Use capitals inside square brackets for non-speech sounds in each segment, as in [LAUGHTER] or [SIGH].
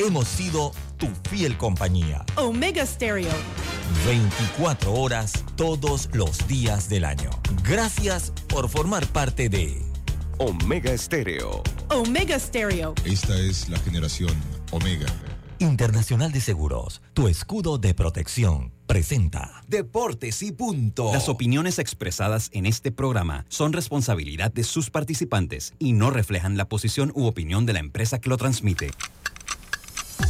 hemos sido tu fiel compañía. Omega Stereo. 24 horas todos los días del año. Gracias por formar parte de Omega Stereo. Omega Stereo. Esta es la generación Omega. Internacional de Seguros, tu escudo de protección, presenta Deportes y punto. Las opiniones expresadas en este programa son responsabilidad de sus participantes y no reflejan la posición u opinión de la empresa que lo transmite.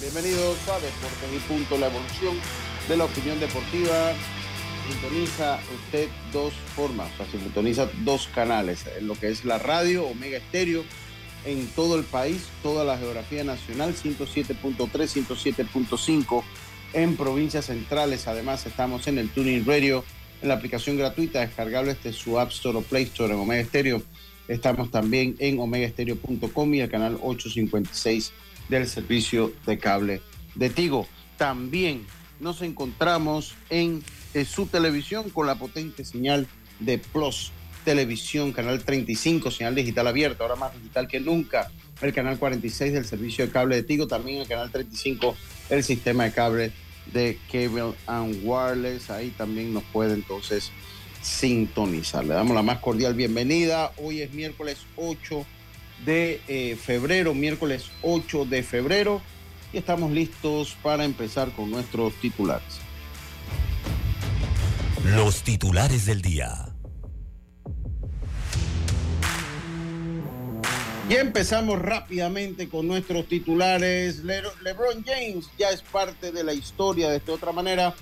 Bienvenidos a Deportes y Punto, la evolución de la opinión deportiva. Sintoniza usted dos formas, o sea, sintoniza dos canales, lo que es la radio Omega Estéreo en todo el país, toda la geografía nacional, 107.3, 107.5 en provincias centrales. Además, estamos en el Tuning Radio, en la aplicación gratuita descargable desde su App Store o Play Store en Omega Estéreo. Estamos también en omegaestereo.com y el canal 856 del servicio de cable de Tigo. También nos encontramos en, en su televisión con la potente señal de Plus Televisión, canal 35, señal digital abierta, ahora más digital que nunca. El canal 46 del servicio de cable de Tigo, también el canal 35, el sistema de cable de Cable and Wireless. Ahí también nos puede entonces sintonizar. Le damos la más cordial bienvenida. Hoy es miércoles 8 de eh, febrero, miércoles 8 de febrero, y estamos listos para empezar con nuestros titulares. los titulares del día. Y empezamos rápidamente con nuestros titulares. Le- LeBron James ya es parte de la historia de esta otra manera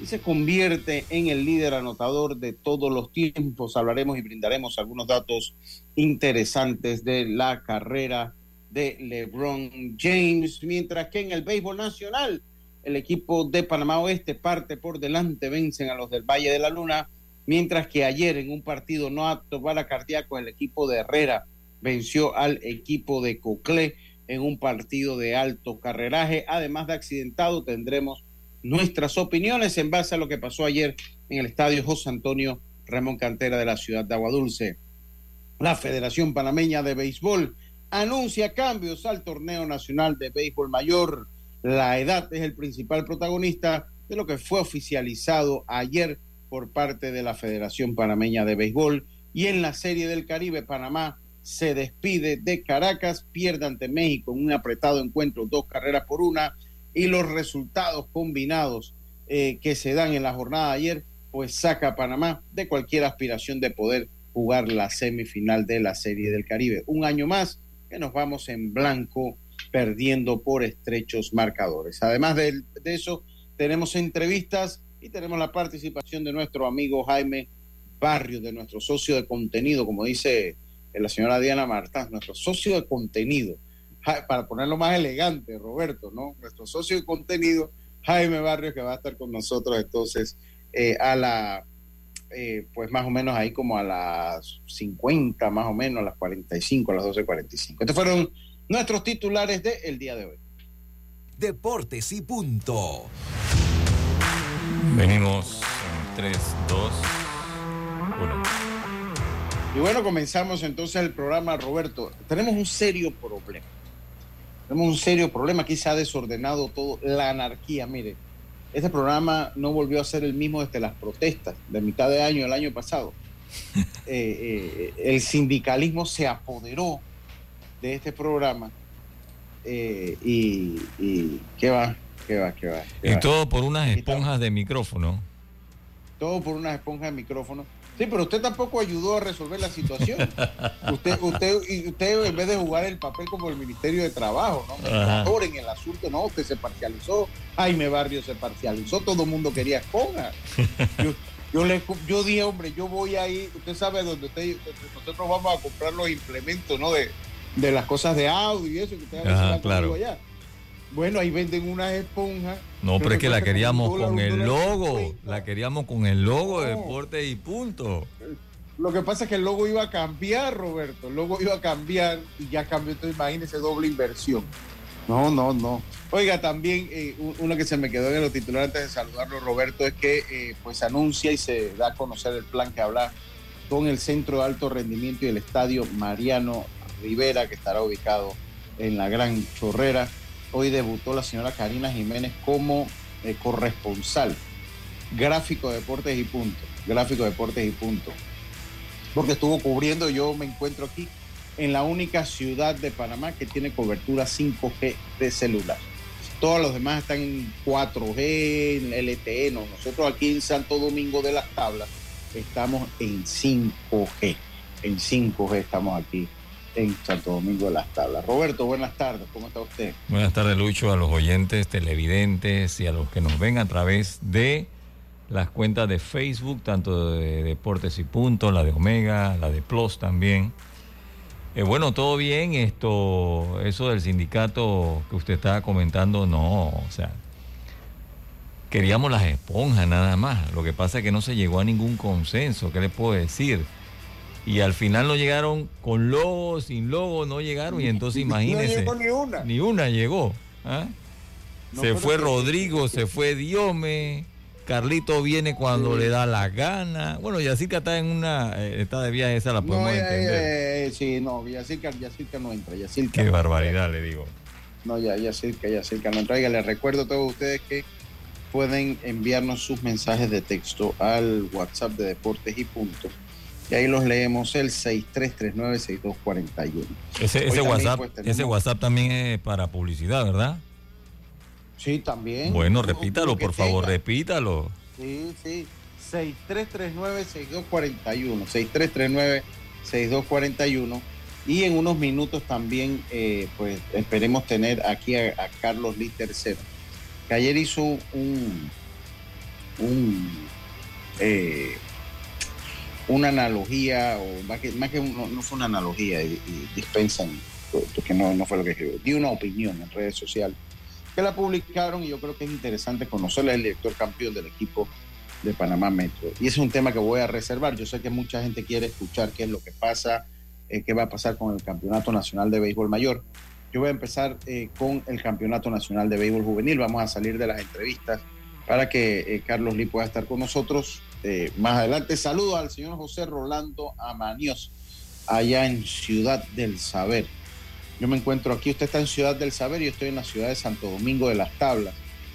y se convierte en el líder anotador de todos los tiempos. Hablaremos y brindaremos algunos datos interesantes de la carrera de LeBron James, mientras que en el béisbol nacional el equipo de Panamá Oeste parte por delante, vencen a los del Valle de la Luna, mientras que ayer en un partido no apto para cardíaco el equipo de Herrera venció al equipo de Coclé en un partido de alto carreraje. Además de accidentado, tendremos nuestras opiniones en base a lo que pasó ayer en el estadio José Antonio Ramón Cantera de la ciudad de Aguadulce. La Federación Panameña de Béisbol anuncia cambios al torneo nacional de béisbol mayor. La edad es el principal protagonista de lo que fue oficializado ayer por parte de la Federación Panameña de Béisbol. Y en la Serie del Caribe, Panamá se despide de Caracas, pierde ante México en un apretado encuentro, dos carreras por una, y los resultados combinados eh, que se dan en la jornada de ayer, pues saca a Panamá de cualquier aspiración de poder jugar la semifinal de la Serie del Caribe. Un año más que nos vamos en blanco perdiendo por estrechos marcadores. Además de, eso, tenemos entrevistas y tenemos la participación de nuestro amigo Jaime Barrio, de nuestro socio de contenido, como dice la señora Diana Martán, nuestro socio de contenido, para ponerlo más elegante, Roberto, ¿no? Nuestro socio de contenido, Jaime Barrio, que va a estar con nosotros entonces eh, a la, eh, pues más o menos ahí como a las 50, más o menos, a las 45, a las 12.45. Estos fueron nuestros titulares del el día de hoy. Deportes y punto. Venimos en 3, 2, 1. Y bueno, comenzamos entonces el programa, Roberto. Tenemos un serio problema. Tenemos un serio problema. Aquí se ha desordenado todo, la anarquía. Mire, este programa no volvió a ser el mismo desde las protestas de mitad de año del año pasado. [LAUGHS] Eh, eh, el sindicalismo se apoderó de este programa. eh, y, y qué va, qué va, qué va. qué Y va. todo por unas esponjas de micrófono. todo por una esponja de micrófono. Sí, pero usted tampoco ayudó a resolver la situación. [LAUGHS] usted, usted, y usted en vez de jugar el papel como el Ministerio de Trabajo, ¿no? En el asunto, no, usted se parcializó, Jaime Barrio se parcializó, todo el mundo quería esponja. [LAUGHS] Yo, yo, le, yo dije, hombre, yo voy ahí, usted sabe dónde usted, nosotros vamos a comprar los implementos, ¿no? De, de las cosas de audio y eso, que usted Ajá, claro. allá. Bueno, ahí venden unas esponjas. No, pero es que la queríamos con el logo. La queríamos con el logo de deporte y punto. Lo que pasa es que el logo iba a cambiar, Roberto. El logo iba a cambiar y ya cambió. Entonces, imagínese doble inversión. No, no, no. Oiga, también eh, un- uno que se me quedó en los titulares antes de saludarlo, Roberto, es que eh, pues anuncia y se da a conocer el plan que habla con el Centro de Alto Rendimiento y el Estadio Mariano Rivera, que estará ubicado en la Gran Chorrera. Hoy debutó la señora Karina Jiménez como eh, corresponsal, gráfico de deportes y punto, gráfico de deportes y punto porque estuvo cubriendo, yo me encuentro aquí en la única ciudad de Panamá que tiene cobertura 5G de celular. Todos los demás están en 4G, en LTE, no. Nosotros aquí en Santo Domingo de las Tablas estamos en 5G. En 5G estamos aquí en Santo Domingo de las Tablas. Roberto, buenas tardes, ¿cómo está usted? Buenas tardes, Lucho, a los oyentes, televidentes y a los que nos ven a través de las cuentas de Facebook, tanto de Deportes y Punto, la de Omega, la de Plus también. Eh, bueno, todo bien, esto, eso del sindicato que usted estaba comentando, no, o sea, queríamos las esponjas nada más. Lo que pasa es que no se llegó a ningún consenso, ¿qué le puedo decir? Y al final no llegaron con logo, sin logo, no llegaron. Y [LAUGHS] entonces imagínense. No llegó ni una. Ni una llegó. ¿ah? No, se fue que- Rodrigo, se fue Diome. Carlito viene cuando le da la gana. Bueno, Yacirca está en una. eh, está de viaje, esa la podemos No, entender. ya, sí, no, Yacirca, Yacirca no entra. Yacirca Qué no. barbaridad, le digo. No, ya, ya cerca, ya cerca. No traiga. Les recuerdo a todos ustedes que pueden enviarnos sus mensajes de texto al WhatsApp de Deportes y Punto. Y ahí los leemos el 6339-6241. Ese, ese, WhatsApp, pues, tenemos- ese WhatsApp también es para publicidad, ¿verdad? Sí, también. Bueno, Lo- repítalo, por favor, repítalo. Sí, sí. 6339-6241. 6339-6241. Y en unos minutos también, eh, pues esperemos tener aquí a, a Carlos Lee III, que ayer hizo un, un eh, una analogía, o más que, más que no, no fue una analogía, y, y dispensan, porque no, no fue lo que escribió, dio una opinión en redes sociales que la publicaron y yo creo que es interesante conocerla, el director campeón del equipo de Panamá Metro. Y es un tema que voy a reservar. Yo sé que mucha gente quiere escuchar qué es lo que pasa, eh, qué va a pasar con el Campeonato Nacional de Béisbol Mayor. Yo voy a empezar eh, con el Campeonato Nacional de Béisbol Juvenil. Vamos a salir de las entrevistas para que eh, Carlos Lee pueda estar con nosotros eh, más adelante. Saludo al señor José Rolando Amanios, allá en Ciudad del Saber. Yo me encuentro aquí, usted está en Ciudad del Saber y yo estoy en la ciudad de Santo Domingo de las Tablas,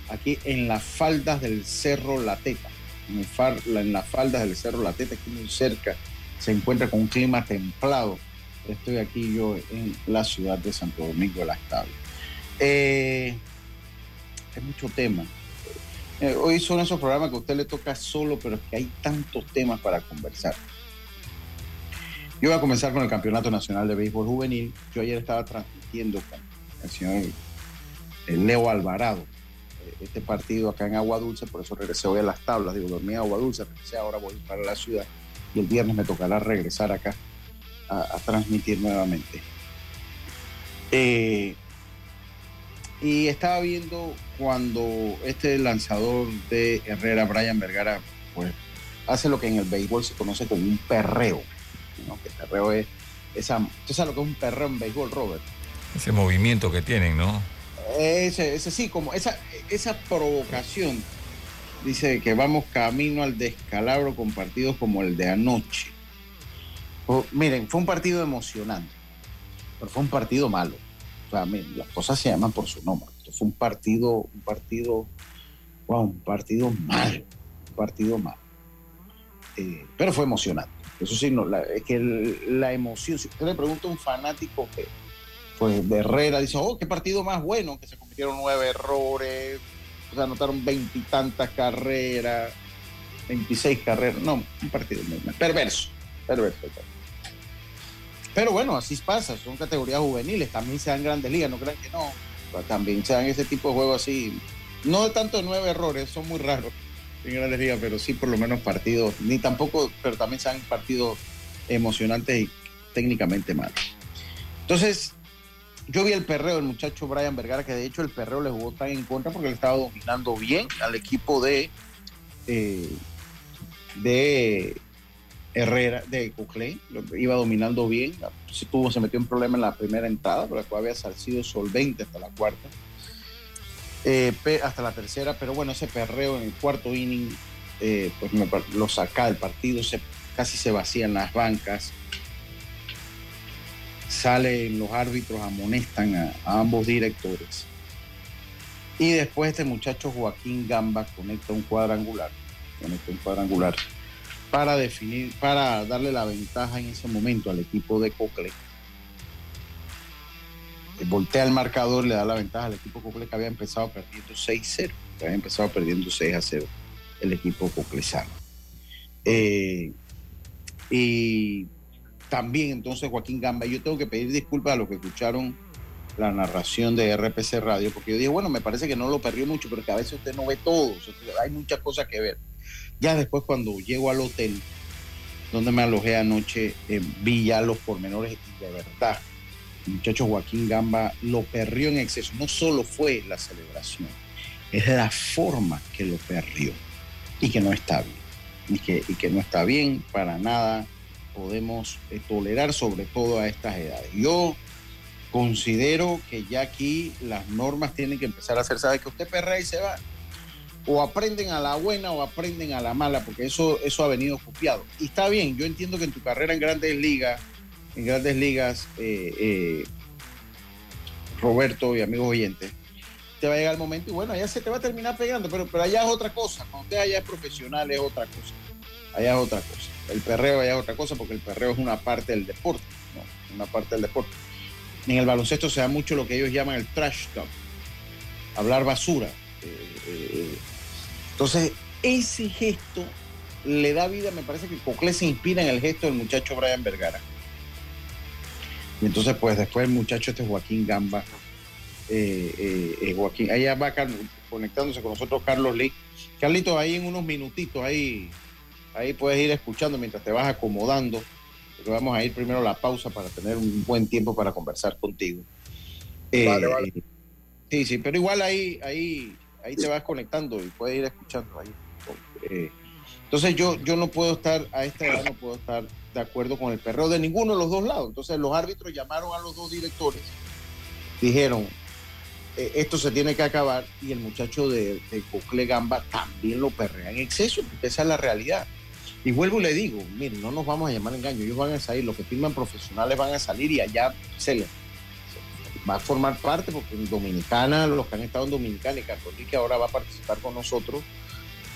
aquí en las faldas del Cerro La Teta, en, las faldas del Cerro La Teta, aquí muy cerca, se encuentra con un clima templado. Estoy aquí yo en la ciudad de Santo Domingo de las Tablas. Eh, es mucho tema. Eh, hoy son esos programas que a usted le toca solo, pero es que hay tantos temas para conversar. Yo voy a comenzar con el Campeonato Nacional de Béisbol Juvenil. Yo ayer estaba transmitiendo con el señor Leo Alvarado eh, este partido acá en Agua Dulce, por eso regresé hoy a las tablas. Digo, dormí en Agua Dulce, regresé, ahora voy para la ciudad y el viernes me tocará regresar acá a, a transmitir nuevamente. Eh, y estaba viendo cuando este lanzador de Herrera, Brian Vergara, pues hace lo que en el béisbol se conoce como un perreo. ¿no? Que perreo es esa. ¿Tú sabes lo que es un perreo en béisbol, Robert? Ese movimiento que tienen, ¿no? Ese, ese sí, como esa, esa provocación. Dice que vamos camino al descalabro con partidos como el de anoche. Oh, miren, fue un partido emocionante, pero fue un partido malo. Las cosas se llaman por su nombre. Esto fue un partido, un partido, wow, un partido malo, un partido malo. Eh, pero fue emocionante. Eso sí, no, es que la emoción, si usted le pregunta a un fanático que, pues de Herrera dice, oh, qué partido más bueno, que se cometieron nueve errores, o sea, anotaron veintitantas carreras, 26 carreras, no, un partido muy mal, perverso. perverso. Pero bueno, así pasa, son categorías juveniles, también se dan grandes ligas, no crean que no, también se dan ese tipo de juegos así, no de tanto de nueve errores, son muy raros en grandes ligas, pero sí por lo menos partidos, ni tampoco, pero también se dan partidos emocionantes y técnicamente malos. Entonces, yo vi el perreo del muchacho Brian Vergara, que de hecho el perreo le jugó tan en contra porque él estaba dominando bien al equipo de, eh, de Herrera, de Coclé, iba dominando bien. Se, tuvo, se metió en problema en la primera entrada, pero después había sido solvente hasta la cuarta, eh, hasta la tercera. Pero bueno, ese perreo en el cuarto inning, eh, pues lo saca del partido, casi se vacían las bancas salen los árbitros, amonestan a, ambos directores. Y después este muchacho Joaquín Gamba conecta un cuadrangular, conecta un cuadrangular para definir, para darle la ventaja en ese momento al equipo de Cocle. Voltea el marcador, le da la ventaja al equipo Cocle que había empezado perdiendo 6-0, que había empezado perdiendo 6-0 el equipo coclesano. Eh, y también entonces Joaquín Gamba. Yo tengo que pedir disculpas a los que escucharon la narración de RPC Radio, porque yo dije, bueno, me parece que no lo perdió mucho, pero que a veces usted no ve todo, hay muchas cosas que ver. Ya después cuando llego al hotel donde me alojé anoche, eh, vi ya los pormenores y de verdad, el muchacho Joaquín Gamba lo perrió en exceso. No solo fue la celebración, es la forma que lo perrió y que no está bien. Y que, y que no está bien para nada podemos eh, tolerar, sobre todo a estas edades. Yo considero que ya aquí las normas tienen que empezar a hacer, sabe que usted perrea y se va. O aprenden a la buena o aprenden a la mala, porque eso, eso ha venido copiado. Y está bien, yo entiendo que en tu carrera en grandes ligas, en grandes ligas, eh, eh, Roberto y amigos oyentes, te va a llegar el momento y bueno, allá se te va a terminar pegando, pero, pero allá es otra cosa. Cuando usted allá es profesional es otra cosa. Allá es otra cosa. El perreo ya es otra cosa porque el perreo es una parte del deporte, una parte del deporte. En el baloncesto se da mucho lo que ellos llaman el trash talk, hablar basura. Eh, entonces, ese gesto le da vida, me parece que Coclé se inspira en el gesto del muchacho Brian Vergara. Y entonces, pues después el muchacho este Joaquín Gamba, eh, Joaquín, allá va conectándose con nosotros Carlos Lee. Carlito, ahí en unos minutitos, ahí Ahí puedes ir escuchando mientras te vas acomodando, porque vamos a ir primero a la pausa para tener un buen tiempo para conversar contigo. vale, vale. Eh, sí, sí, pero igual ahí, ahí, ahí te vas conectando y puedes ir escuchando ahí. Eh, entonces yo, yo no puedo estar, a esta edad no puedo estar de acuerdo con el perreo de ninguno de los dos lados. Entonces los árbitros llamaron a los dos directores, dijeron, eh, esto se tiene que acabar y el muchacho de, de Cocle Gamba también lo perrea en exceso, porque esa es la realidad. Y vuelvo y le digo, miren, no nos vamos a llamar engaño, ellos van a salir, los que firman profesionales van a salir y allá se les va a formar parte, porque en Dominicana, los que han estado en Dominicana y Católica ahora va a participar con nosotros,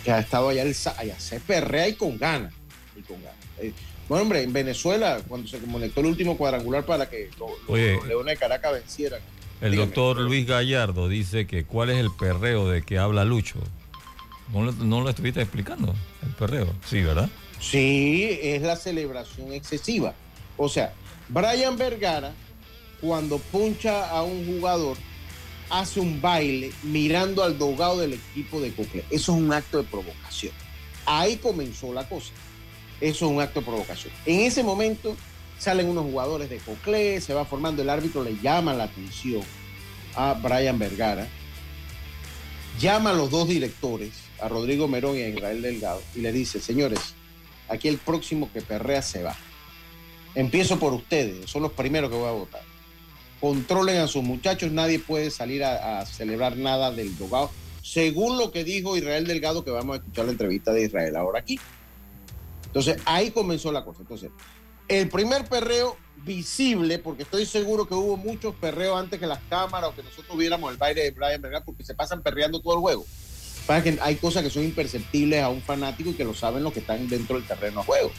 que ha estado allá, el, allá se perrea y con ganas. Y con ganas. Eh, bueno, hombre, en Venezuela, cuando se conectó el último cuadrangular para que los, Leones de Caracas vencieran. El doctor Luis Gallardo dice que cuál es el perreo de que habla Lucho. ¿No lo, estuviste explicando, el perreo? Sí, ¿verdad? Sí, es la celebración excesiva. O sea, Brian Vergara, cuando puncha a un jugador, hace un baile mirando al dogado del equipo de Cocle. Eso es un acto de provocación. Ahí comenzó la cosa. Eso es un acto de provocación. En ese momento salen unos jugadores de Cocle, se va formando, el árbitro le llama la atención a Brian Vergara, llama a los dos directores a Rodrigo Merón y a Israel Delgado y le dice, señores, aquí el próximo que perrea se va. Empiezo por ustedes, son los primeros que voy a votar. Controlen a sus muchachos, nadie puede salir a, celebrar nada del Dogado, según lo que dijo Israel Delgado, que vamos a escuchar la entrevista de Israel ahora aquí. Entonces, ahí comenzó la cosa. Entonces, el primer perreo visible, porque estoy seguro que hubo muchos perreos antes que las cámaras o que nosotros viéramos el baile de Brian Vergara, porque se pasan perreando todo el juego hay cosas que son imperceptibles a un fanático y que lo saben los que están dentro del terreno de juego.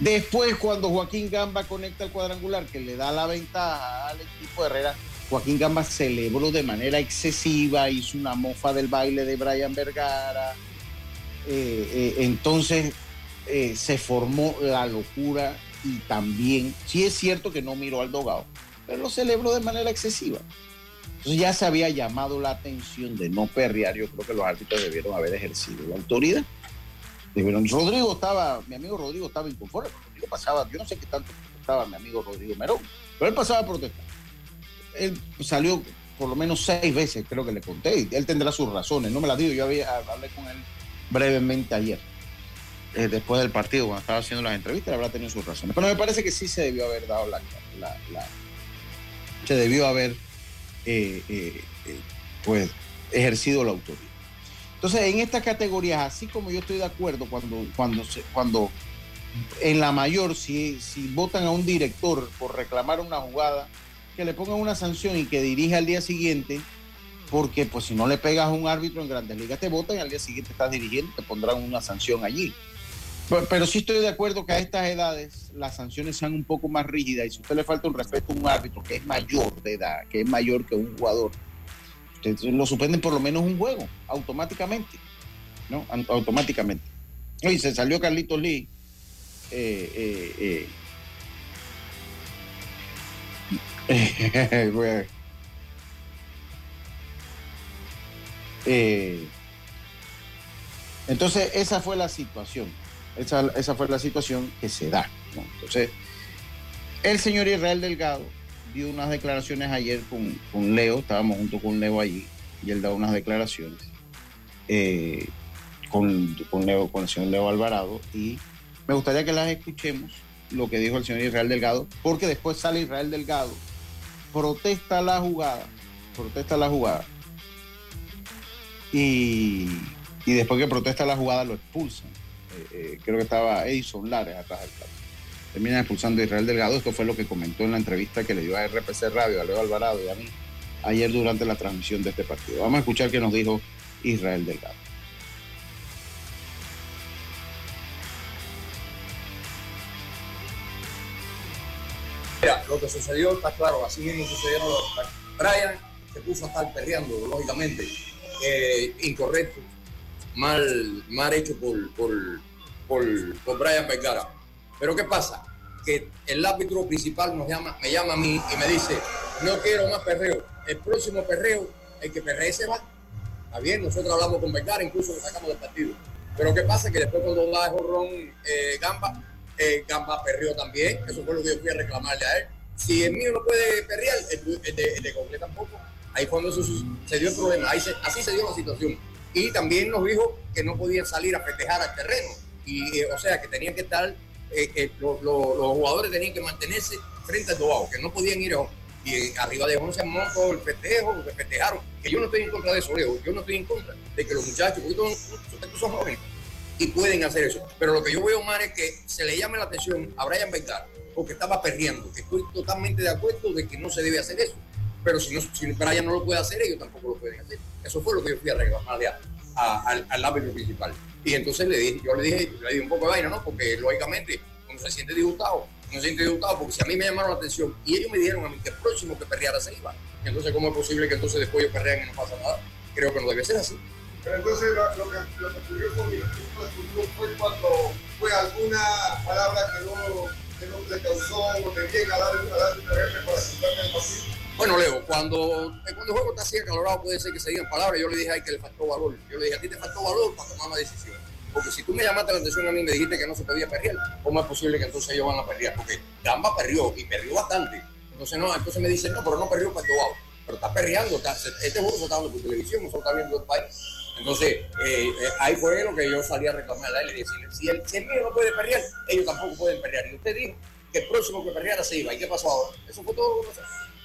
Después, cuando Joaquín Gamba conecta el cuadrangular que le da la ventaja al equipo Herrera, Joaquín Gamba celebró de manera excesiva, hizo una mofa del baile de Brian Vergara. Eh, eh, entonces eh, se formó la locura y también, sí es cierto que no miró al dogado, pero lo celebró de manera excesiva. Entonces ya se había llamado la atención de no perrear. Yo creo que los árbitros debieron haber ejercido la autoridad. Rodrigo estaba, mi amigo Rodrigo estaba inconforme. Rodrigo pasaba, yo no sé qué tanto estaba mi amigo Rodrigo Merón, pero él pasaba a protestar. él salió por lo menos seis veces, creo que le conté. Él tendrá sus razones, no me las digo. Yo había, hablé con él brevemente ayer, eh, después del partido, cuando estaba haciendo las entrevistas, habrá tenido sus razones. Pero me parece que sí se debió haber dado la. se debió haber, eh, eh, pues, ejercido la autoridad. Entonces, en estas categorías, así como yo estoy de acuerdo cuando, cuando, cuando en la mayor, si, si votan a un director por reclamar una jugada, que le pongan una sanción y que dirija al día siguiente, porque pues si no le pegas a un árbitro en grandes ligas, te votan y al día siguiente estás dirigiendo, te pondrán una sanción allí. Pero, pero, sí estoy de acuerdo que a estas edades las sanciones sean un poco más rígidas y si a usted le falta un respeto a un árbitro que es mayor de edad, que es mayor que un jugador, lo suspenden por lo menos un juego, automáticamente, ¿no? Automáticamente. Oye, se salió Carlitos Lee. Eh, eh, eh. [LAUGHS] Eh, entonces, esa fue la situación. Esa, esa, fue la situación que se da. Entonces, el señor Israel Delgado dio unas declaraciones ayer con, con, Leo, estábamos junto con Leo allí, y él da unas declaraciones eh, con, con, Leo, con el señor Leo Alvarado, y me gustaría que las escuchemos, lo que dijo el señor Israel Delgado, porque después sale Israel Delgado, protesta la jugada, protesta la jugada, y, y, después que protesta la jugada lo expulsan. Eh, eh, creo que estaba Edison Lares atrás del plato. Terminan expulsando a Israel Delgado. Esto fue lo que comentó en la entrevista que le dio a RPC Radio, a Leo Alvarado y a mí ayer durante la transmisión de este partido. Vamos a escuchar qué nos dijo Israel Delgado. Mira, lo que sucedió está claro, así mismo sucedieron los... Brian se puso a estar perreando, lógicamente, eh, incorrecto, mal, mal hecho por, por, por, por, Brian Vergara. Pero ¿qué pasa? Que el árbitro principal nos llama, me llama a mí y me dice, no quiero más perreo. El próximo perreo, el que perree se va. Está bien, nosotros hablamos con Vergara, incluso lo sacamos del partido. Pero ¿qué pasa? Que después cuando el jorrón eh, Gamba, eh, Gamba perreó también. Eso fue lo que yo fui a reclamarle a él. Si el mío no puede perrear, el, el de, el de tampoco. Ahí cuando eso se dio el problema, ahí se, así se dio la situación. Y también nos dijo que no podían salir a festejar al terreno. Y, eh, o sea, que tenían que estar, eh, eh, lo, lo, los jugadores tenían que mantenerse frente al Dobao, que no podían ir a Y eh, arriba de 11 montos el festejo, que festejaron. Que yo no estoy en contra de eso. Yo no estoy en contra de que los muchachos, todos son, jóvenes y pueden hacer eso. Pero lo que yo veo, Mar, es que se le llame la atención a Brian Vergara porque estaba perdiendo. Estoy totalmente de acuerdo de que no se debe hacer eso pero si, no, si Brian no lo puede hacer, ellos tampoco lo pueden hacer. Eso fue lo que yo fui a reclamarle a, a, al árbitro principal. Y entonces le dije, yo le dije, le dije un poco de vaina, ¿no? Porque lógicamente uno se siente disgustado, uno se siente disgustado porque si a mí me llamaron la atención y ellos me dijeron a mí que el próximo que perreara se iba, entonces ¿cómo es posible que entonces después ellos perrean y no pasa nada? Creo que no debe ser así. Pero entonces lo, que, ocurrió con mi fue cuando fue alguna palabra que no, que no le causó de bien a dar, a dar para quitarme el partido. Bueno, Leo, cuando, cuando el juego está así acalorado puede ser que se digan palabras. Yo le dije a que le faltó valor. Yo le dije, a ti te faltó valor para tomar una decisión. Porque si tú me llamaste la atención a mí y me dijiste que no se podía perrear, ¿cómo es posible que entonces ellos van a perrear? Porque Gamba perrió y perrió bastante. Entonces, no, entonces me dicen, no, pero no perrió para Dobao. Pero está perreando. Este juego se está dando por televisión, no está viendo el país. Entonces, eh, eh, ahí fue lo que yo salí a reclamar a él y decirle, si el, si mío no puede perrear, ellos tampoco pueden perrear. Y usted dijo que el próximo que perreara se iba. ¿Y qué pasó ahora? Eso fue todo lo que pasó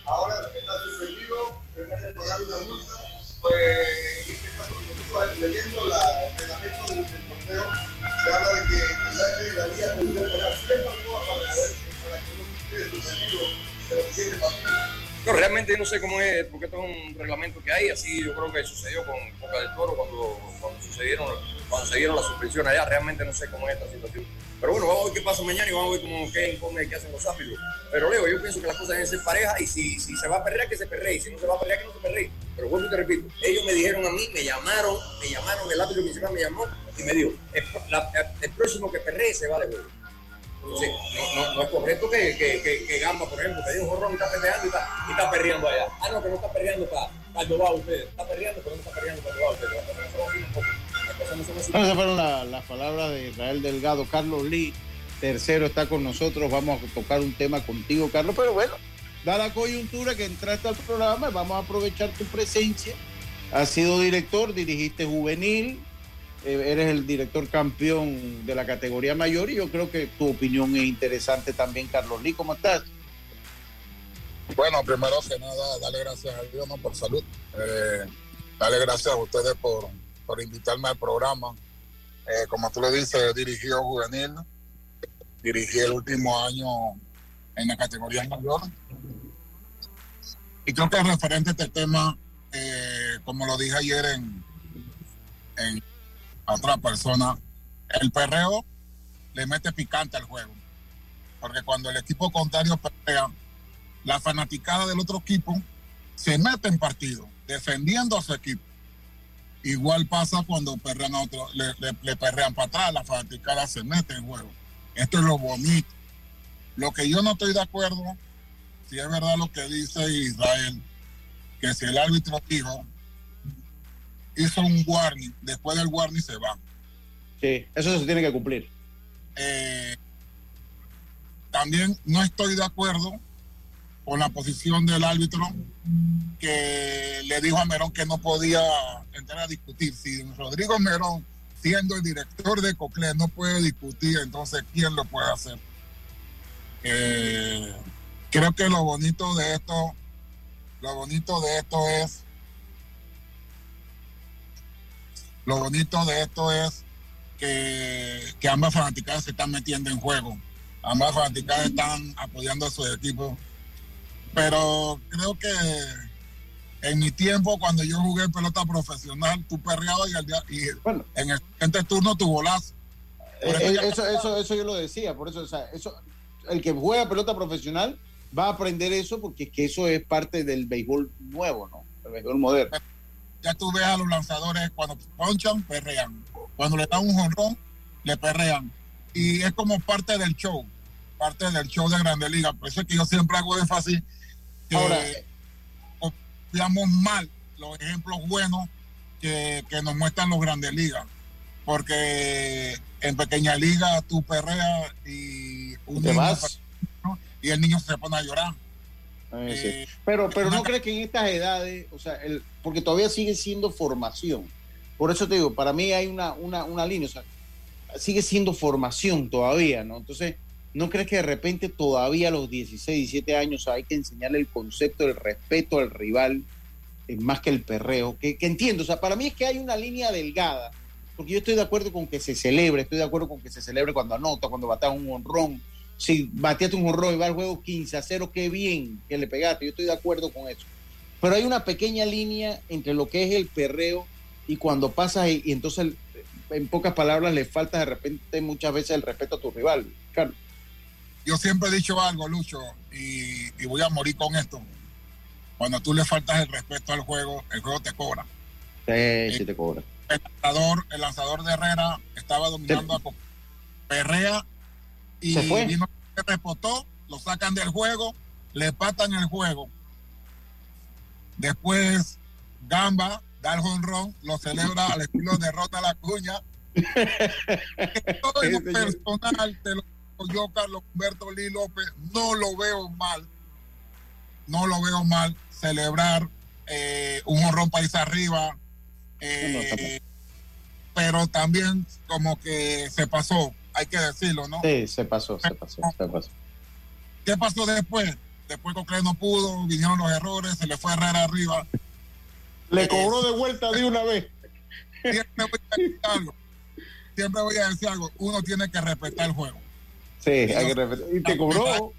ahora está suspendido, que pagar una multa. Pues, en este leyendo la, el reglamento del, torneo, se habla de que el la liga que pagar 100 partidos para, para que no quede suspendido de los 7 partidos. No, realmente no sé cómo es, porque esto es un reglamento que hay, así yo creo que sucedió con Boca del Toro cuando, cuando sucedieron, cuando se dieron las suspensiones allá, realmente no sé cómo es esta situación. Pero bueno, vamos a ver qué pasa mañana y vamos a ver cómo qué informe que hacen los árbitros. Pero Leo, yo pienso que las cosas deben ser parejas y si, si se va a perrear, que se perree, y si no se va a perrear, que no se perree. Pero vuelvo y te repito, ellos me dijeron a mí, me llamaron, me llamaron, el árbitro principal me llamó y me dijo, el, próximo que perree se va de juego. Entonces, no, no, no, es correcto que, que, que, que, Gamba, por ejemplo, que dio un jorrón y está perreando y está, y está perreando allá. Ah, no, que no está perreando para, para Dobao ustedes. Está perreando, pero no está perreando para Dobao ustedes. Esas fueron la, las palabras de Israel Delgado. Carlos Lee, tercero, está con nosotros. Vamos a tocar un tema contigo, Carlos. Pero bueno, da la coyuntura que entraste al programa, vamos a aprovechar tu presencia. Has sido director, dirigiste juvenil, eh, eres el director campeón de la categoría mayor y yo creo que tu opinión es interesante también, Carlos Lee. ¿Cómo estás? Bueno, primero que nada, darle gracias a Dios por salud. Eh, darle gracias a ustedes por, por invitarme al programa. Eh, como tú le dices, dirigí a juvenil, dirigí el último año en la categoría mayor. Y creo que referente a este tema, eh, como lo dije ayer en, en otra persona, el perreo le mete picante al juego. Porque cuando el equipo contrario perrea, la fanaticada del otro equipo se mete en partido, defendiendo a su equipo. Igual pasa cuando perrean a otro, le, le, le perrean para atrás, la fanaticada se mete en juego. Esto es lo bonito. Lo que yo no estoy de acuerdo, si es verdad lo que dice Israel, que si el árbitro dijo, hizo un warning, después del warning se va. Sí, eso se tiene que cumplir. Eh, también no estoy de acuerdo con la posición del árbitro que le dijo a Merón que no podía entrar a discutir. Si Rodrigo Merón, siendo el director de Coclé, no puede discutir, entonces ¿quién lo puede hacer? Eh, creo que lo bonito de esto, lo bonito de esto es, lo bonito de esto es que, que ambas fanaticadas se están metiendo en juego. Ambas fanaticadas están apoyando a su equipo pero creo que en mi tiempo, cuando yo jugué pelota profesional, tú perreabas y, al día, y bueno, en el siguiente turno tu golazo. Eh, eso, eso, eso, eso, yo lo decía, por eso, o sea, eso, el que juega pelota profesional va a aprender eso porque es que eso es parte del béisbol nuevo, ¿no? El béisbol moderno. Ya tú ves a los lanzadores cuando ponchan, perrean. Cuando le dan un jonrón, le perrean. Y es como parte del show, parte del show de Grande Liga. Por eso es que yo siempre hago énfasis que Ahora, copiamos mal los ejemplos buenos que, que nos muestran los grandes ligas. Porque en pequeña liga tú perreas y un ¿Te niño vas? ¿no? y el niño se pone a llorar. Eh, sí. Eh, Pero, pero no crees que en estas edades, o sea, el, porque todavía sigue siendo formación. Por eso te digo, para mí hay una, una, una línea, o sea, sigue siendo formación todavía, ¿no? Entonces, ¿no crees que de repente todavía a los 16, 17 años hay que enseñarle el concepto del respeto al rival eh, más que el perreo? Que, entiendo, o sea, para mí es que hay una línea delgada, porque yo estoy de acuerdo con que se celebre, estoy de acuerdo con que se celebre cuando anota, cuando batea un honrón, si bateaste un honrón y va al juego 15 a 0, qué bien que le pegaste, yo estoy de acuerdo con eso. Pero hay una pequeña línea entre lo que es el perreo y cuando pasas y, y entonces, en pocas palabras, le falta de repente muchas veces el respeto a tu rival. Carlos. Yo siempre he dicho algo, Lucho, y, y voy a morir con esto. Cuando tú le faltas el respeto al juego, el juego te cobra. Sí, sí te cobra. El lanzador, el lanzador de Herrera estaba dominando a Perrea y Se fue. vino que respetó, lo sacan del juego, le patan el juego. Después Gamba da el jonrón, lo celebra al estilo de Rota la Cuña. [LAUGHS] Todo lo Sí, señor. personal te lo yo, Carlos Humberto Lee López, no lo veo mal. No lo veo mal celebrar eh, un jonrón país arriba. eh, No, no, tampoco. pero también como que se pasó, hay que decirlo, ¿no? Sí, se pasó, se pasó, se pasó. ¿Qué pasó después? Después Cocle no pudo, vinieron los errores, se le fue Herrera arriba. Le cobró de vuelta de una vez. Siempre voy a decir algo. Siempre voy a decir algo. Uno tiene que respetar el juego. Sí, hay que respetar. Y te cobró.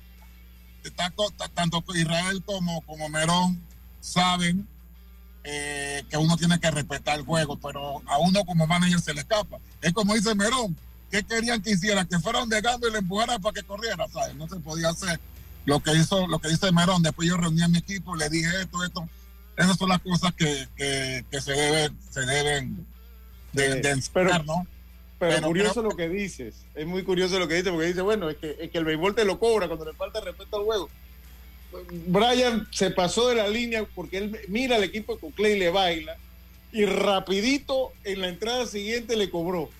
Está tanto Israel como, como Merón saben eh, que uno tiene que respetar el juego, pero a uno como manager se le escapa. Es como dice Merón, ¿qué querían que hiciera? Que fuera de y le empujara para que corriera, ¿sabes? No se podía hacer lo que hizo, lo que dice Merón. Después yo reuní a mi equipo, le dije esto, esto. Esas son las cosas que, que, que se deben, se deben de, de enseñar, ¿no? Pero, Pero curioso lo que dices. Es muy curioso lo que dices, porque dice, bueno, es que, es que el béisbol te lo cobra cuando le falta respeto al juego. Brian se pasó de la línea porque él mira al equipo con Clay le baila y rapidito en la entrada siguiente le cobró.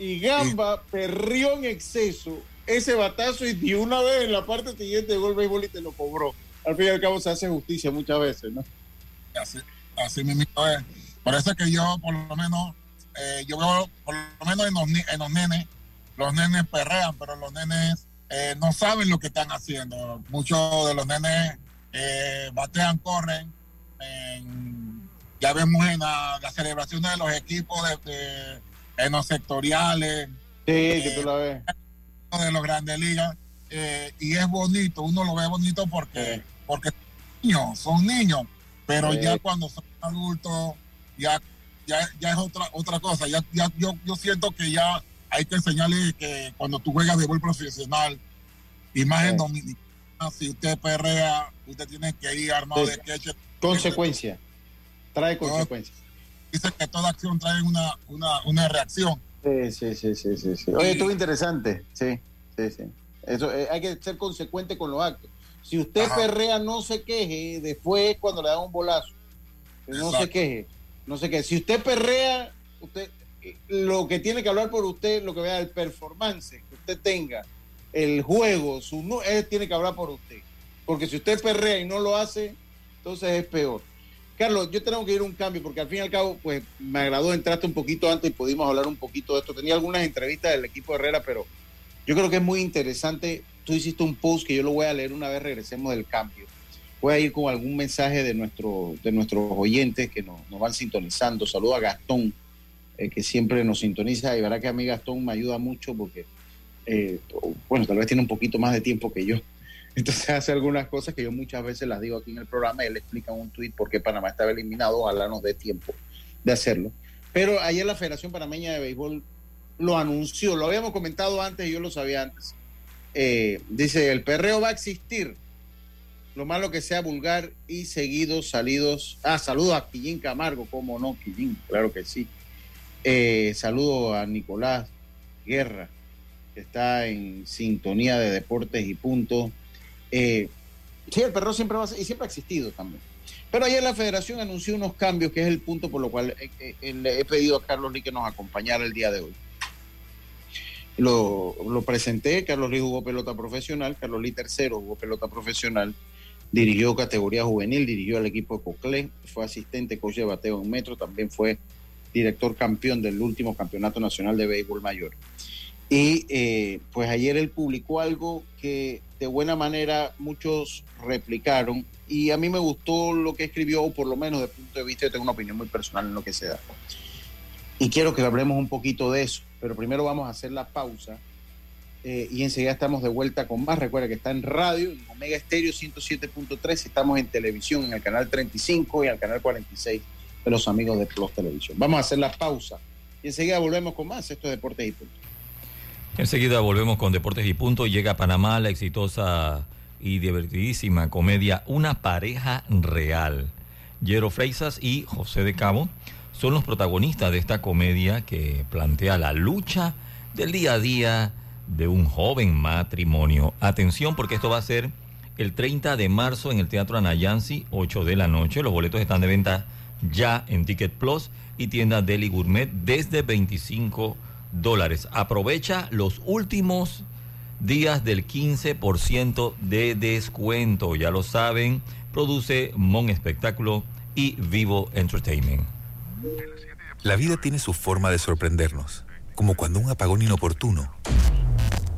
Y Gamba perrió en exceso ese batazo y de una vez en la parte siguiente llegó el béisbol y te lo cobró. al fin y al cabo se hace justicia muchas veces, ¿no? Así, así mismo es. Por eso es que yo, por lo menos, eh, yo veo, por lo menos en los, en los nenes, los nenes perrean, pero los nenes eh, no saben lo que están haciendo. Muchos de los nenes eh, batean, corren. ya vemos en la, las celebraciones de los equipos de, en los sectoriales. Sí, que tú la ves. De los grandes ligas. y es bonito, uno lo ve bonito porque, porque son niños, son niños, pero ya cuando son adultos, ya, ya, ya es otra, otra cosa. Ya, ya, yo, yo siento que ya hay que enseñarle que cuando tú juegas de bol profesional, y más en Dominicana, si usted perrea, usted tiene que ir armado de queche. Consecuencia. Trae consecuencias. Dice que toda acción trae una, una, una reacción. Sí, sí, sí, sí, sí. sí. Oye, estuvo interesante. Sí, sí, sí. Eso, eh, hay que ser consecuente con los actos. Si usted perrea, no se queje después cuando le da un bolazo. No se queje. No se queje. Si usted perrea, usted lo que tiene que hablar por usted, lo que vea el performance que usted tenga, el juego, su él tiene que hablar por usted. Porque si usted perrea y no lo hace, entonces es peor. Carlos, yo tengo que ir a un cambio porque al fin y al cabo, pues me agradó, entraste un poquito antes y pudimos hablar un poquito de esto. Tenía algunas entrevistas del equipo de Herrera, pero yo creo que es muy interesante. Tú hiciste un post que yo lo voy a leer una vez regresemos del cambio. Voy a ir con algún mensaje de, nuestro, de nuestros oyentes que nos, nos van sintonizando. Saludo a Gastón eh, que siempre nos sintoniza y verá que a mí Gastón me ayuda mucho porque, eh, bueno, tal vez tiene un poquito más de tiempo que yo. [LAUGHS] Entonces hace algunas cosas que yo muchas veces las digo aquí en el programa él explica un tuit por qué Panamá estaba eliminado, ojalá nos dé tiempo de hacerlo. Pero ayer la Federación Panameña de Béisbol lo anunció, lo habíamos comentado antes y yo lo sabía antes. Eh, dice, el perreo va a existir, lo malo que sea vulgar y seguidos salidos. Ah, saludo a Quillín Camargo, ¿cómo no, Quillín? Claro que sí. Eh, saludo a Nicolás Guerra, que está en sintonía de deportes y punto. Eh, sí, el perro siempre va a ser, y siempre ha existido también. Pero ayer la federación anunció unos cambios, que es el punto por lo cual eh, le he pedido a Carlos Lee que nos acompañara el día de hoy. Lo, lo presenté, Carlos Lee jugó pelota profesional, Carlos Lee tercero jugó pelota profesional, dirigió categoría juvenil, dirigió al equipo de Coclé, fue asistente coach de bateo en Metro, también fue director campeón del último campeonato nacional de béisbol mayor. Y eh, pues ayer él publicó algo que de buena manera muchos replicaron y a mí me gustó lo que escribió, o por lo menos desde el punto de vista, yo tengo una opinión muy personal en lo que se da. Y quiero que hablemos un poquito de eso, pero primero vamos a hacer la pausa eh, y enseguida estamos de vuelta con más. Recuerda que está en radio, en Omega Estéreo 107.3, estamos en televisión en el canal 35 y el canal 46 de los amigos de Plus Televisión. Vamos a hacer la pausa y enseguida volvemos con más. Esto es Deportes y Punto. Enseguida volvemos con Deportes y Punto. Llega a Panamá la exitosa y divertidísima comedia Una pareja real. Jero Freisas y José de Cabo son los protagonistas de esta comedia que plantea la lucha del día a día de un joven matrimonio. Atención porque esto va a ser el 30 de marzo en el Teatro Anayansi, 8 de la noche. Los boletos están de venta ya en Ticket Plus y tienda Deli Gourmet desde 25 dólares. Aprovecha los últimos días del 15% de descuento. Ya lo saben, produce Mon Espectáculo y Vivo Entertainment. La vida tiene su forma de sorprendernos, como cuando un apagón inoportuno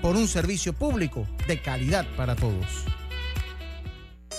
por un servicio público de calidad para todos.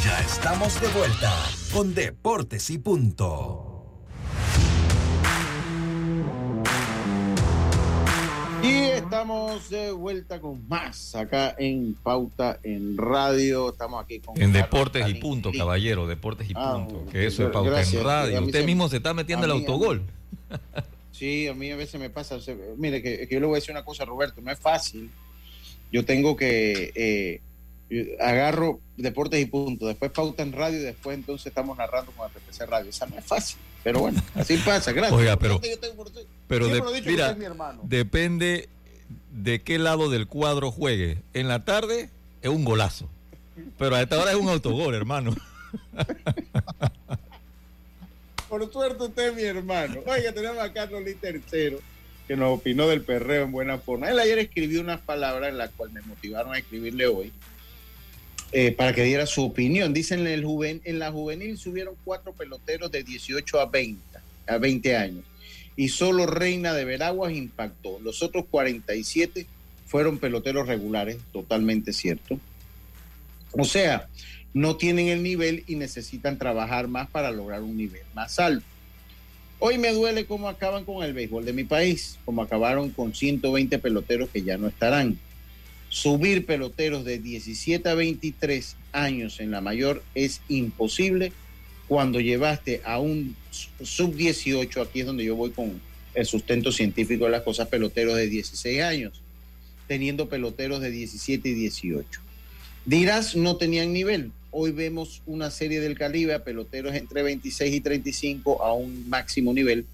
Ya estamos de vuelta con Deportes y Punto. Y estamos de vuelta con más acá en Pauta en Radio. Estamos aquí con. En Carlos Deportes y. Punto, caballero, Deportes y Ah, Punto. Que eso es Pauta gracias. en Radio. Usted se- mismo se está metiendo el mí- autogol. Sí, a mí a veces me pasa. o sea, mire, que, que yo le voy a decir una cosa, Roberto. No es fácil. Yo tengo que. eh, agarro Deportes y Punto, después Pauta en Radio y después entonces estamos narrando con PPC Radio. Esa no es fácil. Pero bueno, así pasa. Gracias. Oiga, pero- Yo tengo por- Pero de- lo dicho mira, es mi hermano. depende de qué lado del cuadro juegue. En la tarde es un golazo. Pero a esta hora es un autogol, hermano. [LAUGHS] Por suerte usted es mi hermano. Oiga, tenemos a Carlos Lee Tercero, que nos opinó del perreo en buena forma. Él ayer escribió unas palabras en las cuales me motivaron a escribirle hoy, eh, para que diera su opinión. Dicen en, el juven, en la juvenil subieron cuatro peloteros de 18 a 20, a 20 años. Y solo Reina de Veraguas impactó. Los otros 47 fueron peloteros regulares, totalmente cierto. O sea, no tienen el nivel y necesitan trabajar más para lograr un nivel más alto. Hoy me duele cómo acaban con el béisbol de mi país, como acabaron con 120 peloteros que ya no estarán. Subir peloteros de 17 a 23 años en la mayor es imposible cuando llevaste a un sub 18, aquí es donde yo voy con el sustento científico de las cosas, peloteros de 16 años, teniendo peloteros de 17 y 18. Dirás, no tenían nivel. Hoy vemos una serie del Caribe a peloteros entre 26 y 35 a un máximo nivel.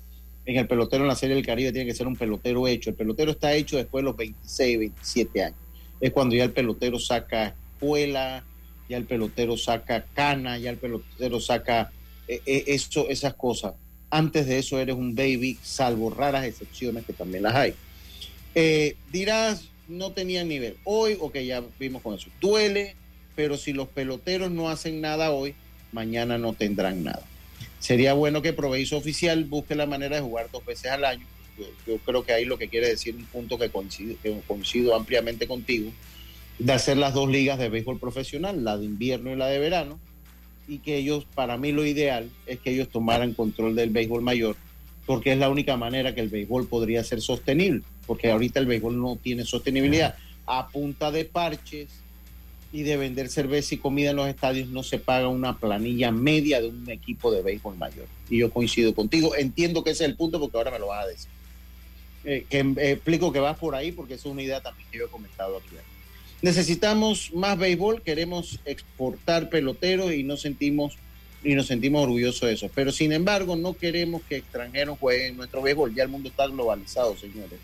En el pelotero en la serie del Caribe tiene que ser un pelotero hecho. El pelotero está hecho después de los 26, 27 años. Es cuando ya el pelotero saca espuela, ya el pelotero saca cana, ya el pelotero saca eh, eh, eso, esas cosas. Antes de eso eres un baby, salvo raras excepciones que también las hay. Eh, dirás, no tenían nivel. Hoy, ok, ya vimos con eso. Duele, pero si los peloteros no hacen nada hoy, mañana no tendrán nada. Sería bueno que Provecho Oficial busque la manera de jugar dos veces al año. Yo, yo creo que ahí lo que quiere decir un punto que coincido, que coincido ampliamente contigo, de hacer las dos ligas de béisbol profesional, la de invierno y la de verano, y que ellos, para mí lo ideal es que ellos tomaran control del béisbol mayor, porque es la única manera que el béisbol podría ser sostenible, porque ahorita el béisbol no tiene sostenibilidad. A punta de parches y de vender cerveza y comida en los estadios no se paga una planilla media de un equipo de béisbol mayor. Y yo coincido contigo, entiendo que ese es el punto porque ahora me lo vas a decir. Eh, que eh, explico que vas por ahí porque es una idea también que yo he comentado aquí. Necesitamos más béisbol, queremos exportar peloteros y no sentimos y nos sentimos orgullosos de eso. Pero sin embargo, no queremos que extranjeros jueguen nuestro béisbol. Ya el mundo está globalizado, señores.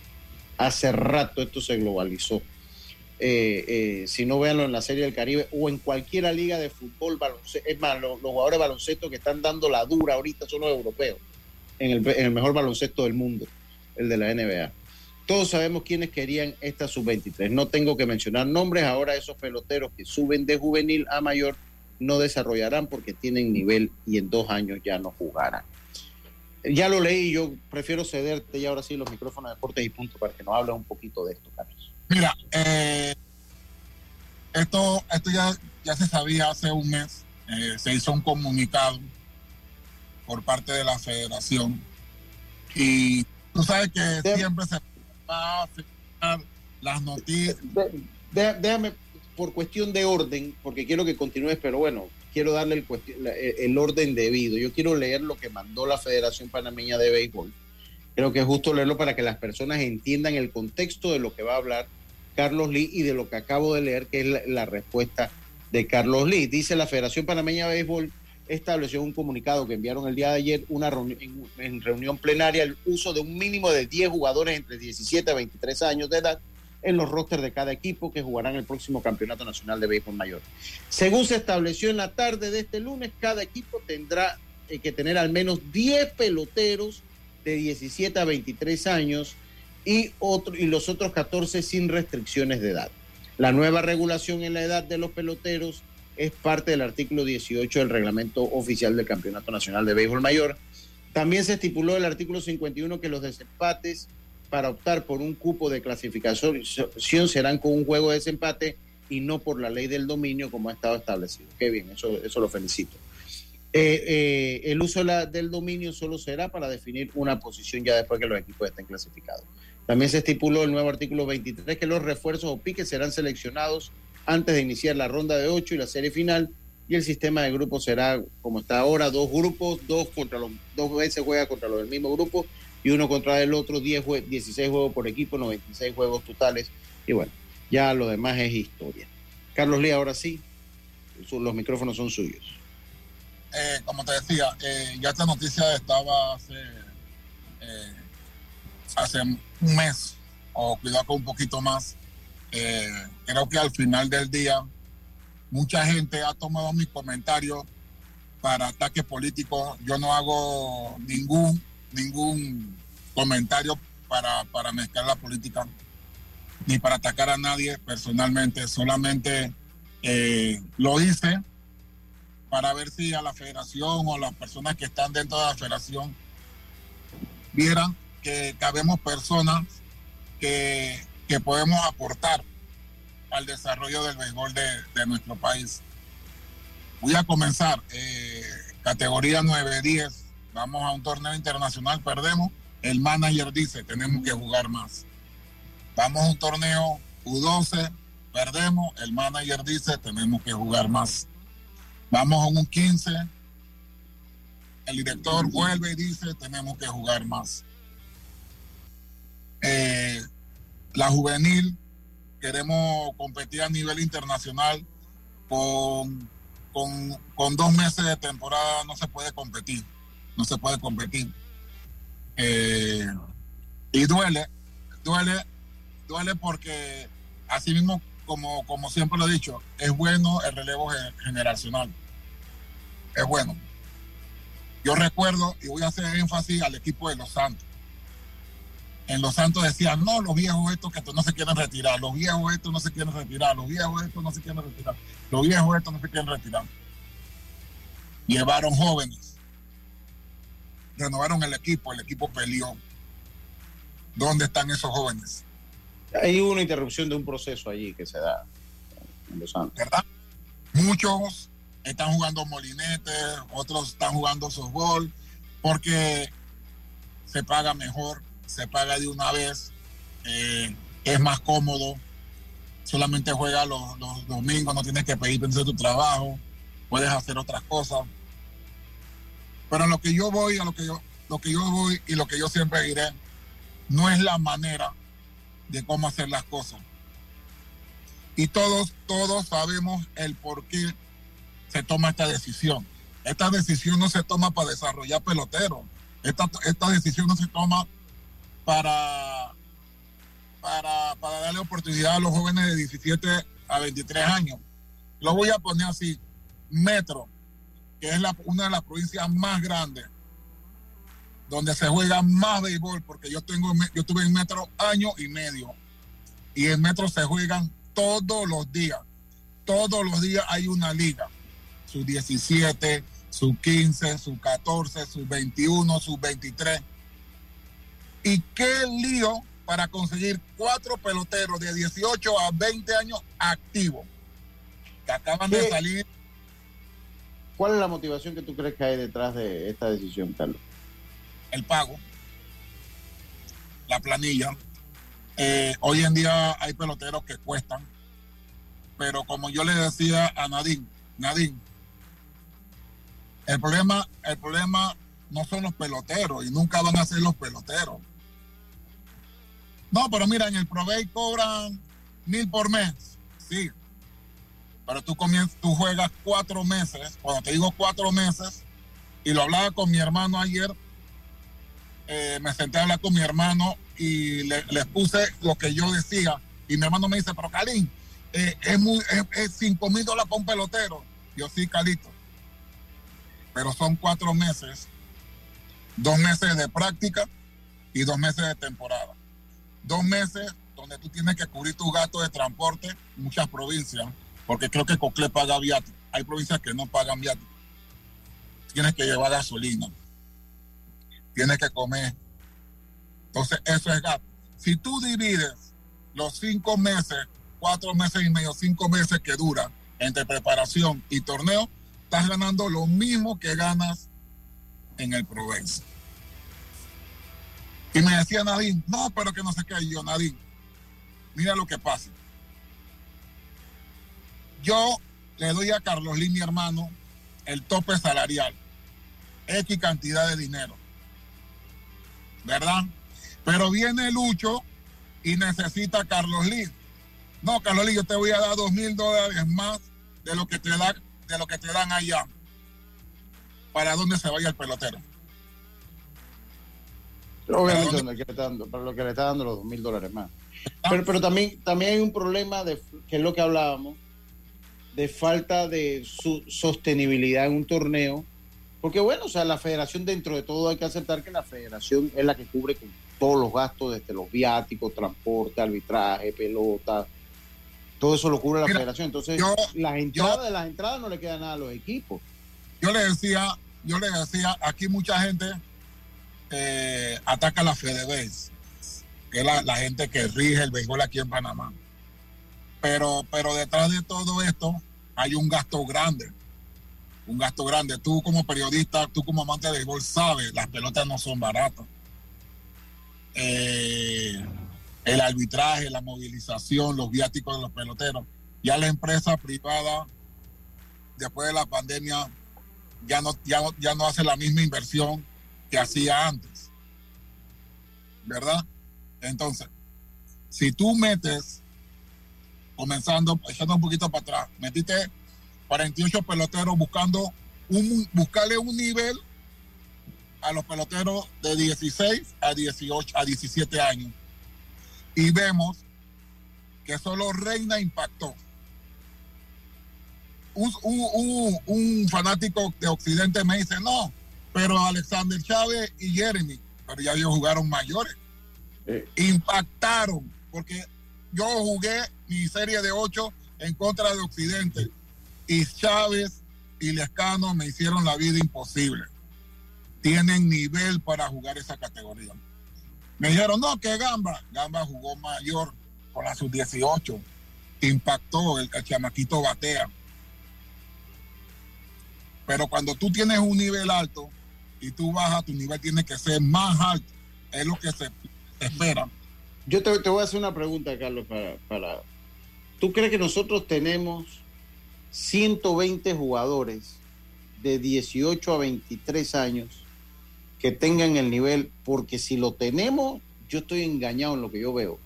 Hace rato esto se globalizó. Eh, si no véanlo en la Serie del Caribe o en cualquiera liga de fútbol, baloncesto, es más, los, jugadores de baloncesto que están dando la dura ahorita son los europeos, en el mejor baloncesto del mundo, el de la NBA. Todos sabemos quiénes querían esta sub-23. No tengo que mencionar nombres. Ahora esos peloteros que suben de juvenil a mayor no desarrollarán porque tienen nivel y en dos años ya no jugarán. Ya lo leí, yo prefiero cederte y ahora sí los micrófonos de deportes y punto para que nos hables un poquito de esto, Carlos. Mira, eh, esto, esto ya, ya se sabía hace un mes. Eh, se hizo un comunicado por parte de la federación y tú sabes que siempre se va a afectar las noticias. déjame, por cuestión de orden, porque quiero que continúes, pero bueno, quiero darle el, el, orden debido. Yo quiero leer lo que mandó la Federación Panameña de Béisbol. Creo que es justo leerlo para que las personas entiendan el contexto de lo que va a hablar Carlos Lee y de lo que acabo de leer, que es la, respuesta de Carlos Lee. Dice la Federación Panameña de Béisbol estableció un comunicado que enviaron el día de ayer una en, en, reunión plenaria el uso de un mínimo de 10 jugadores entre 17 a 23 años de edad en los rosters de cada equipo que jugarán el próximo Campeonato Nacional de Béisbol Mayor. Según se estableció en la tarde de este lunes, cada equipo tendrá eh, que tener al menos 10 peloteros de 17 a 23 años y, otro, y los otros 14 sin restricciones de edad. La nueva regulación en la edad de los peloteros es parte del artículo 18 del reglamento oficial del Campeonato Nacional de Béisbol Mayor. También se estipuló el artículo 51 que los desempates para optar por un cupo de clasificación serán con un juego de desempate y no por la ley del dominio como ha estado establecido. Qué bien, eso, eso lo felicito. Eh, eh, el uso del dominio solo será para definir una posición ya después que los equipos estén clasificados. También se estipuló el nuevo artículo 23 que los refuerzos o piques serán seleccionados antes de iniciar la ronda de 8 y la serie final y el sistema de grupos será como está ahora, dos grupos, dos contra los dos veces juega contra los del mismo grupo y uno contra el otro, 10 16 juegos por equipo, 96 juegos totales y bueno, ya lo demás es historia. Carlos Lee, ahora sí, los micrófonos son suyos. Eh, como te decía, eh, ya esta noticia estaba hace, eh, hace un mes, o cuidado con un poquito más. Creo que al final del día, mucha gente ha tomado mi comentario para ataque político. Yo no hago ningún, ningún comentario para, para mezclar la política, ni para atacar a nadie personalmente. Solamente lo hice para ver si a la federación o las personas que están dentro de la federación vieran que cabemos personas que, podemos aportar al desarrollo del béisbol de, nuestro país. Voy a comenzar. Eh, categoría 9-10. Vamos a un torneo internacional, perdemos. El manager dice, tenemos que jugar más. Vamos a un torneo U12, perdemos. El manager dice, tenemos que jugar más. Vamos a un 15. El director vuelve y dice, tenemos que jugar más. Eh, la juvenil, queremos competir a nivel internacional. Con, con, dos meses de temporada no se puede competir. No se puede competir. Eh, y duele, duele, duele porque así mismo, como, como siempre lo he dicho, es bueno el relevo generacional es bueno. Yo recuerdo, y voy a hacer énfasis al equipo de Los Santos. En Los Santos decían, no, los viejos estos que no se quieren retirar, los viejos estos no se quieren retirar, los viejos estos no se quieren retirar, los viejos estos no se quieren retirar. Llevaron jóvenes, renovaron el equipo, el equipo peleó. ¿Dónde están esos jóvenes? Hay una interrupción de un proceso allí que se da en Los Santos. ¿Verdad? Muchos están jugando molinete, otros están jugando softball, porque se paga mejor, se paga de una vez, eh, es más cómodo, solamente juega los, domingos, no tienes que pedir de tu trabajo, puedes hacer otras cosas. Pero lo que yo voy, a lo que yo, lo que yo voy y lo que yo siempre diré, no es la manera de cómo hacer las cosas. Y todos, todos sabemos el por qué se toma esta decisión. Esta decisión no se toma para desarrollar peloteros. Esta, esta decisión no se toma para, para, para darle oportunidad a los jóvenes de 17 a 23 años. Lo voy a poner así. Metro, que es una de las provincias más grandes donde se juega más béisbol, porque yo tengo yo estuve en metro año y medio. Y en metro se juegan todos los días. Todos los días hay una liga. Su 17, su 15, su 14, su 21, su 23. Y qué lío para conseguir cuatro peloteros de 18 a 20 años activos que acaban de salir. ¿Cuál es la motivación que tú crees que hay detrás de esta decisión, Carlos? el pago, la planilla. Eh, hoy en día hay peloteros que cuestan, pero como yo le decía a Nadine, Nadine, el problema, el problema no son los peloteros y nunca van a ser los peloteros. No, pero mira, en el Provey cobran mil por mes, sí. Pero tú comienzas, tú juegas cuatro meses, cuando te digo cuatro meses, y lo hablaba con mi hermano ayer, eh, me senté a hablar con mi hermano y le, puse lo que yo decía. Y mi hermano me dice, pero Calín, eh, es, muy, es, es 5 mil dólares para un pelotero. Yo sí, Calito. Pero son cuatro meses, dos meses de práctica y dos meses de temporada. Dos meses donde tú tienes que cubrir tus gastos de transporte, muchas provincias, porque creo que Cocle paga viático. Hay provincias que no pagan viático. Tienes que llevar gasolina tienes que comer. Entonces, eso es gasto. Si tú divides los cinco meses, cuatro meses y medio, cinco meses que dura entre preparación y torneo, estás ganando lo mismo que ganas en el Provence. Y me decía Nadine, no, pero que no sé qué. Yo, Nadine, mira lo que pasa. Yo le doy a Carlos Lee, mi hermano, el tope salarial, X cantidad de dinero. ¿verdad? Pero viene Lucho y necesita Carlos Lee. No, Carlos Lee, yo te voy a dar dos mil dólares más de lo que te da, de lo que te dan allá. ¿Para dónde se vaya el pelotero? Obviamente, donde le está dando, para lo que le está dando los dos mil dólares más. Pero, pero también, también hay un problema de que es lo que hablábamos, de falta de su sostenibilidad en un torneo. Porque bueno, o sea, la federación dentro de todo hay que aceptar que la federación es la que cubre con todos los gastos, desde los viáticos, transporte, arbitraje, pelota, todo eso lo cubre la Mira, federación. Entonces, yo- las entradas de las entradas no le queda nada a los equipos. Yo le decía, yo le decía, aquí mucha gente ataca la FedeBase, que es la, gente que rige el béisbol aquí en Panamá. Pero, pero detrás de todo esto hay un gasto grande. Un gasto grande. Tú como periodista, tú como amante de béisbol sabes, las pelotas no son baratas. Eh, el arbitraje, la movilización, los viáticos de los peloteros. Ya la empresa privada, después de la pandemia, ya no, ya, ya no hace la misma inversión hacía antes. ¿Verdad? Entonces, si tú metes, comenzando, echando un poquito para atrás, metiste 48 peloteros buscando un, buscarle un nivel a los peloteros de 16 a 18 a 17 años. Y vemos que solo Reina impactó. Un fanático de Occidente me dice, no, pero Alexander Chávez y Jeremy, pero ya ellos jugaron mayores, impactaron, porque yo jugué mi serie de 8 en contra de Occidente y Chávez y Lescano me hicieron la vida imposible. Tienen nivel para jugar esa categoría. Me dijeron, no, que Gamba. Gamba jugó mayor con la sub-18. Impactó, el, el chamaquito batea. Pero cuando tú tienes un nivel alto y tú bajas, tu nivel tiene que ser más alto. Es lo que se espera. Yo te, te voy a hacer una pregunta, Carlos, para, para... ¿Tú crees que nosotros tenemos 120 jugadores de 18 a 23 años que tengan el nivel? Porque si lo tenemos, yo estoy engañado en lo que yo veo.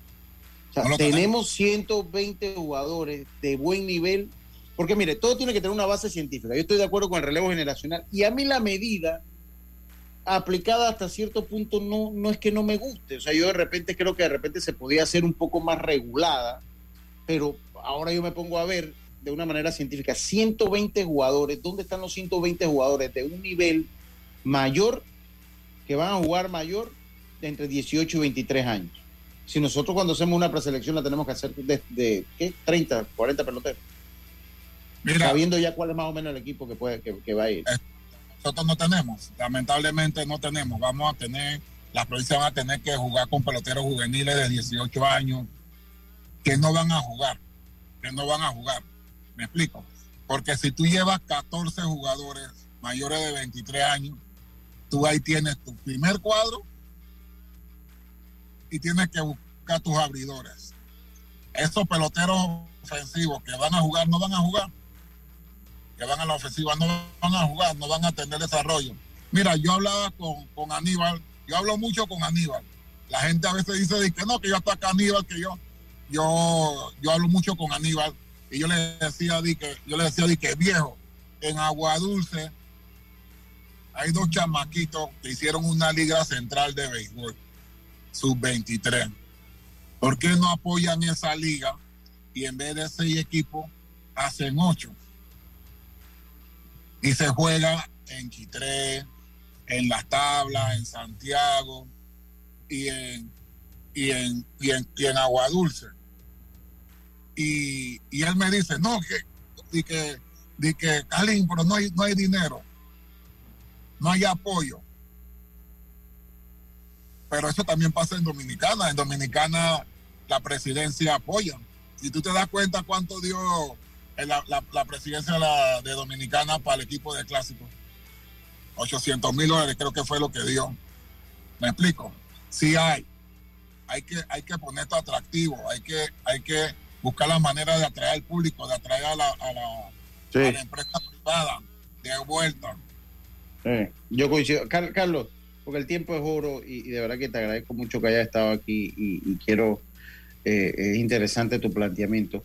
O sea, No tenemos 120 jugadores de buen nivel. Porque mire, todo tiene que tener una base científica. Yo estoy de acuerdo con el relevo generacional. Y a mí la medida aplicada hasta cierto punto no, no es que no me guste. O sea, yo de repente creo que de repente se podía hacer un poco más regulada, pero ahora yo me pongo a ver de una manera científica 120 jugadores. ¿Dónde están los 120 jugadores de un nivel mayor que van a jugar mayor de entre 18 y 23 años. Si nosotros cuando hacemos una preselección la tenemos que hacer de, de ¿qué? 30, 40 peloteros. Sabiendo ya cuál es más o menos el equipo que, puede, que, que va a ir. Nosotros no tenemos, lamentablemente no tenemos. Vamos a tener, las provincias van a tener que jugar con peloteros juveniles de 18 años que no van a jugar, que no van a jugar. ¿Me explico? Porque si tú llevas 14 jugadores mayores de 23 años, tú ahí tienes tu primer cuadro y tienes que buscar tus abridores. Esos peloteros ofensivos que van a jugar, no van a jugar. Que van a la ofensiva, no van a jugar, no van a tener desarrollo. Mira, yo hablaba con, con Aníbal, yo hablo mucho con Aníbal. La gente a veces dice que no, que yo estoy acá Aníbal, que yo, yo, yo hablo mucho con Aníbal y yo le decía di que, yo le decía di que viejo, en Agua Dulce hay dos chamaquitos que hicieron una liga central de béisbol, sub-23. ¿Por qué no apoyan esa liga y en vez de seis equipos hacen ocho? Y se juega en Quitré, en Las Tablas, en Santiago y en, y en, y en, y en Agua Dulce. Y, y, él me dice, no, que, di que, di que, Calín, pero no hay, no hay dinero, no hay apoyo. Pero eso también pasa en Dominicana. En Dominicana la presidencia apoya. Si tú te das cuenta cuánto dio la, la, la presidencia de, la, de Dominicana para el equipo de clásico. 800 mil dólares creo que fue lo que dio. ¿Me explico? Sí hay. Hay que, hay que poner esto atractivo. Hay que, hay que buscar la manera de atraer al público, de atraer a la, a la, Sí. a la empresa privada de vuelta. Eh, yo coincido. Car- Carlos, porque el tiempo es oro y, y de verdad que te agradezco mucho que hayas estado aquí y, y quiero, eh, es interesante tu planteamiento.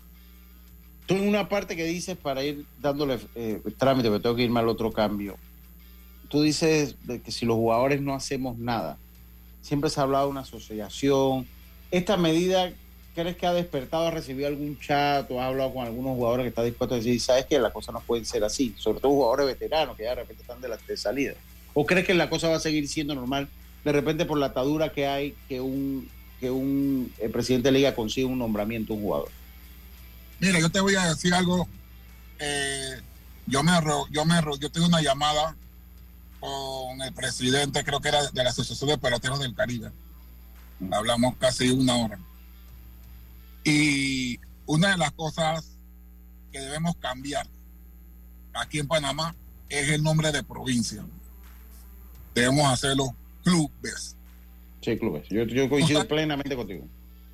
Tú en una parte que dices para ir dándole eh, trámite, pero tengo que irme al otro cambio. Tú dices que si los jugadores no hacemos nada, siempre se ha hablado de una asociación. ¿Esta medida crees que ha despertado, ha recibido algún chat o ha hablado con algunos jugadores que están dispuestos a decir, sabes que las cosas no pueden ser así? Sobre todo jugadores veteranos que ya de repente están de la de salida. ¿O crees que la cosa va a seguir siendo normal de repente por la atadura que hay que un, que un eh, presidente de liga consiga un nombramiento a un jugador? Mira, yo te voy a decir algo. Eh, yo me yo me yo tuve una llamada con el presidente, creo que era de la Asociación de Peloteros del Caribe. Hablamos casi una hora. Y una de las cosas que debemos cambiar aquí en Panamá es el nombre de provincia. Debemos hacerlo clubes. Sí, clubes. Yo, yo coincido plenamente contigo.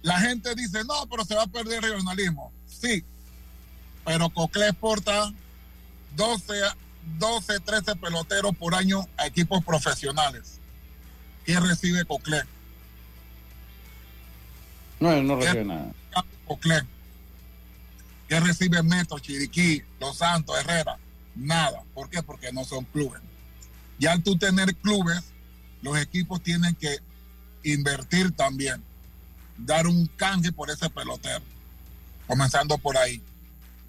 La gente dice, no, pero se va a perder el regionalismo. Sí, pero Cocle exporta 12, 12, 13 peloteros por año a equipos profesionales. ¿Quién recibe Cocle? No, él no recibe nada. Cocle. ¿Quién recibe Metro, Chiriquí, Los Santos, Herrera? Nada. ¿Por qué? Porque no son clubes. Ya al tú tener clubes, los equipos tienen que invertir también, dar un canje por ese pelotero, comenzando por ahí.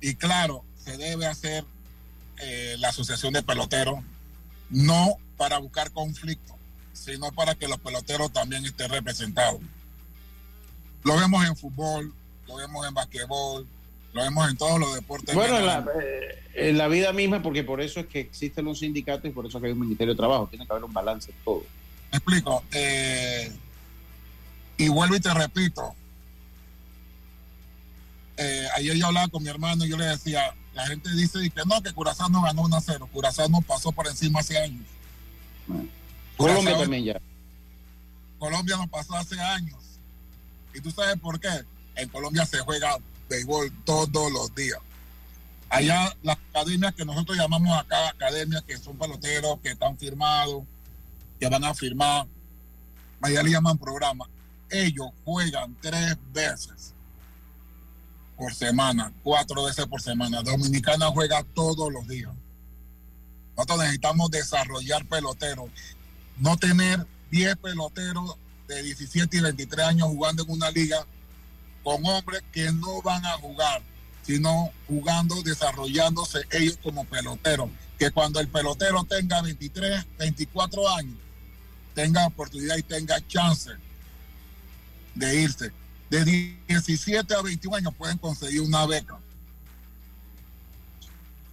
Y claro, se debe hacer eh, la asociación de peloteros, no para buscar conflicto, sino para que los peloteros también estén representados. Lo vemos en fútbol, lo vemos en basquetbol, lo vemos en todos los deportes. Bueno, en la, eh, en la vida misma, porque por eso es que existen los sindicatos y por eso es que hay un Ministerio de Trabajo. Tiene que haber un balance en todo. Me explico. eh, y vuelvo y te repito. Eh, ayer yo hablaba con mi hermano y yo le decía, la gente dice que no, que Curazao no ganó 1 a 0. Curazao no pasó por encima hace años. Colombia también ya. Colombia nos pasó hace años. ¿Y tú sabes por qué? En Colombia se juega béisbol todos los días. Allá las academias que nosotros llamamos acá academias que son peloteros, que están firmados, que van a firmar, allá le llaman programa. Ellos juegan tres veces por semana, cuatro veces por semana. Dominicana juega todos los días. Nosotros necesitamos desarrollar peloteros, no tener 10 peloteros de 17 y 23 años jugando en una liga con hombres que no van a jugar, sino jugando, desarrollándose ellos como peloteros. Que cuando el pelotero tenga 23, 24 años, tenga oportunidad y tenga chance de irse. De 17 a 21 años pueden conseguir una beca.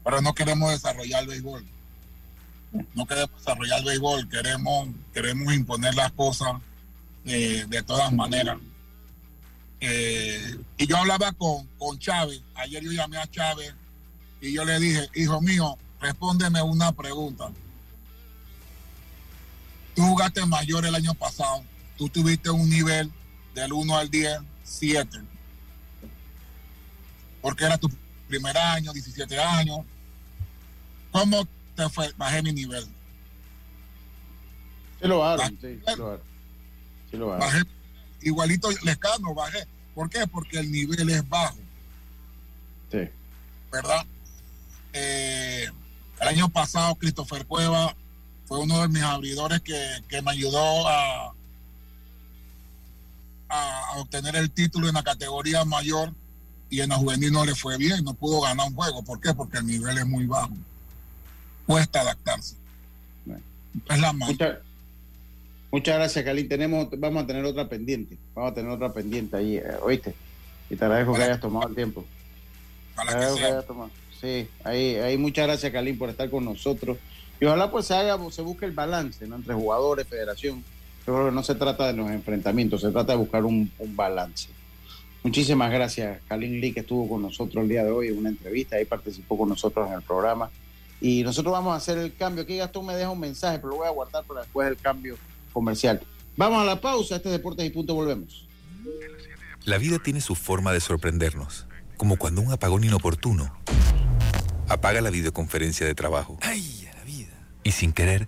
Pero no queremos desarrollar béisbol. No queremos desarrollar el béisbol, queremos, queremos imponer las cosas eh, de todas maneras. Eh, y yo hablaba con, con Chávez, ayer yo llamé a Chávez y yo le dije, hijo mío, respóndeme una pregunta. Tú jugaste mayor el año pasado, tú tuviste un nivel del 1 al 10, 7. Porque era tu primer año, 17 años. ¿Cómo te fue? Bajé mi nivel. Sí lo hago, sí, sí lo. Sí lo. Bajé, igualito Lescano, bajé. ¿Por qué? Porque el nivel es bajo. Sí. ¿Verdad? Eh, el año pasado, Christopher Cueva fue uno de mis abridores que, que me ayudó a, a, a obtener el título en la categoría mayor y en la juvenil no le fue bien, no pudo ganar un juego. ¿Por qué? Porque el nivel es muy bajo. Cuesta adaptarse. Es la. Muchas, muchas gracias, Cali. Tenemos, vamos a tener otra pendiente. Vamos a tener otra pendiente ahí, eh, ¿oíste? Y te agradezco que hayas tomado el tiempo. Te agradezco que hayas tomado. Sí, ahí, ahí muchas gracias, Calín, por estar con nosotros. Y ojalá pues se haga, se busque el balance ¿no? entre jugadores, federación. Que no se trata de los enfrentamientos, se trata de buscar un, un balance. Muchísimas gracias, Kalin Lee, que estuvo con nosotros el día de hoy en una entrevista, ahí participó con nosotros en el programa. Y nosotros vamos a hacer el cambio. Aquí Gastón me deja un mensaje, pero lo voy a guardar para después del cambio comercial. Vamos a la pausa, este es Deportes y Punto, volvemos. La vida tiene su forma de sorprendernos, como cuando un apagón inoportuno apaga la videoconferencia de trabajo. ¡Ay, a la vida! Y sin querer,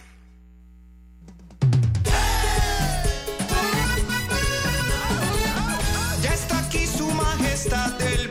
Majestad del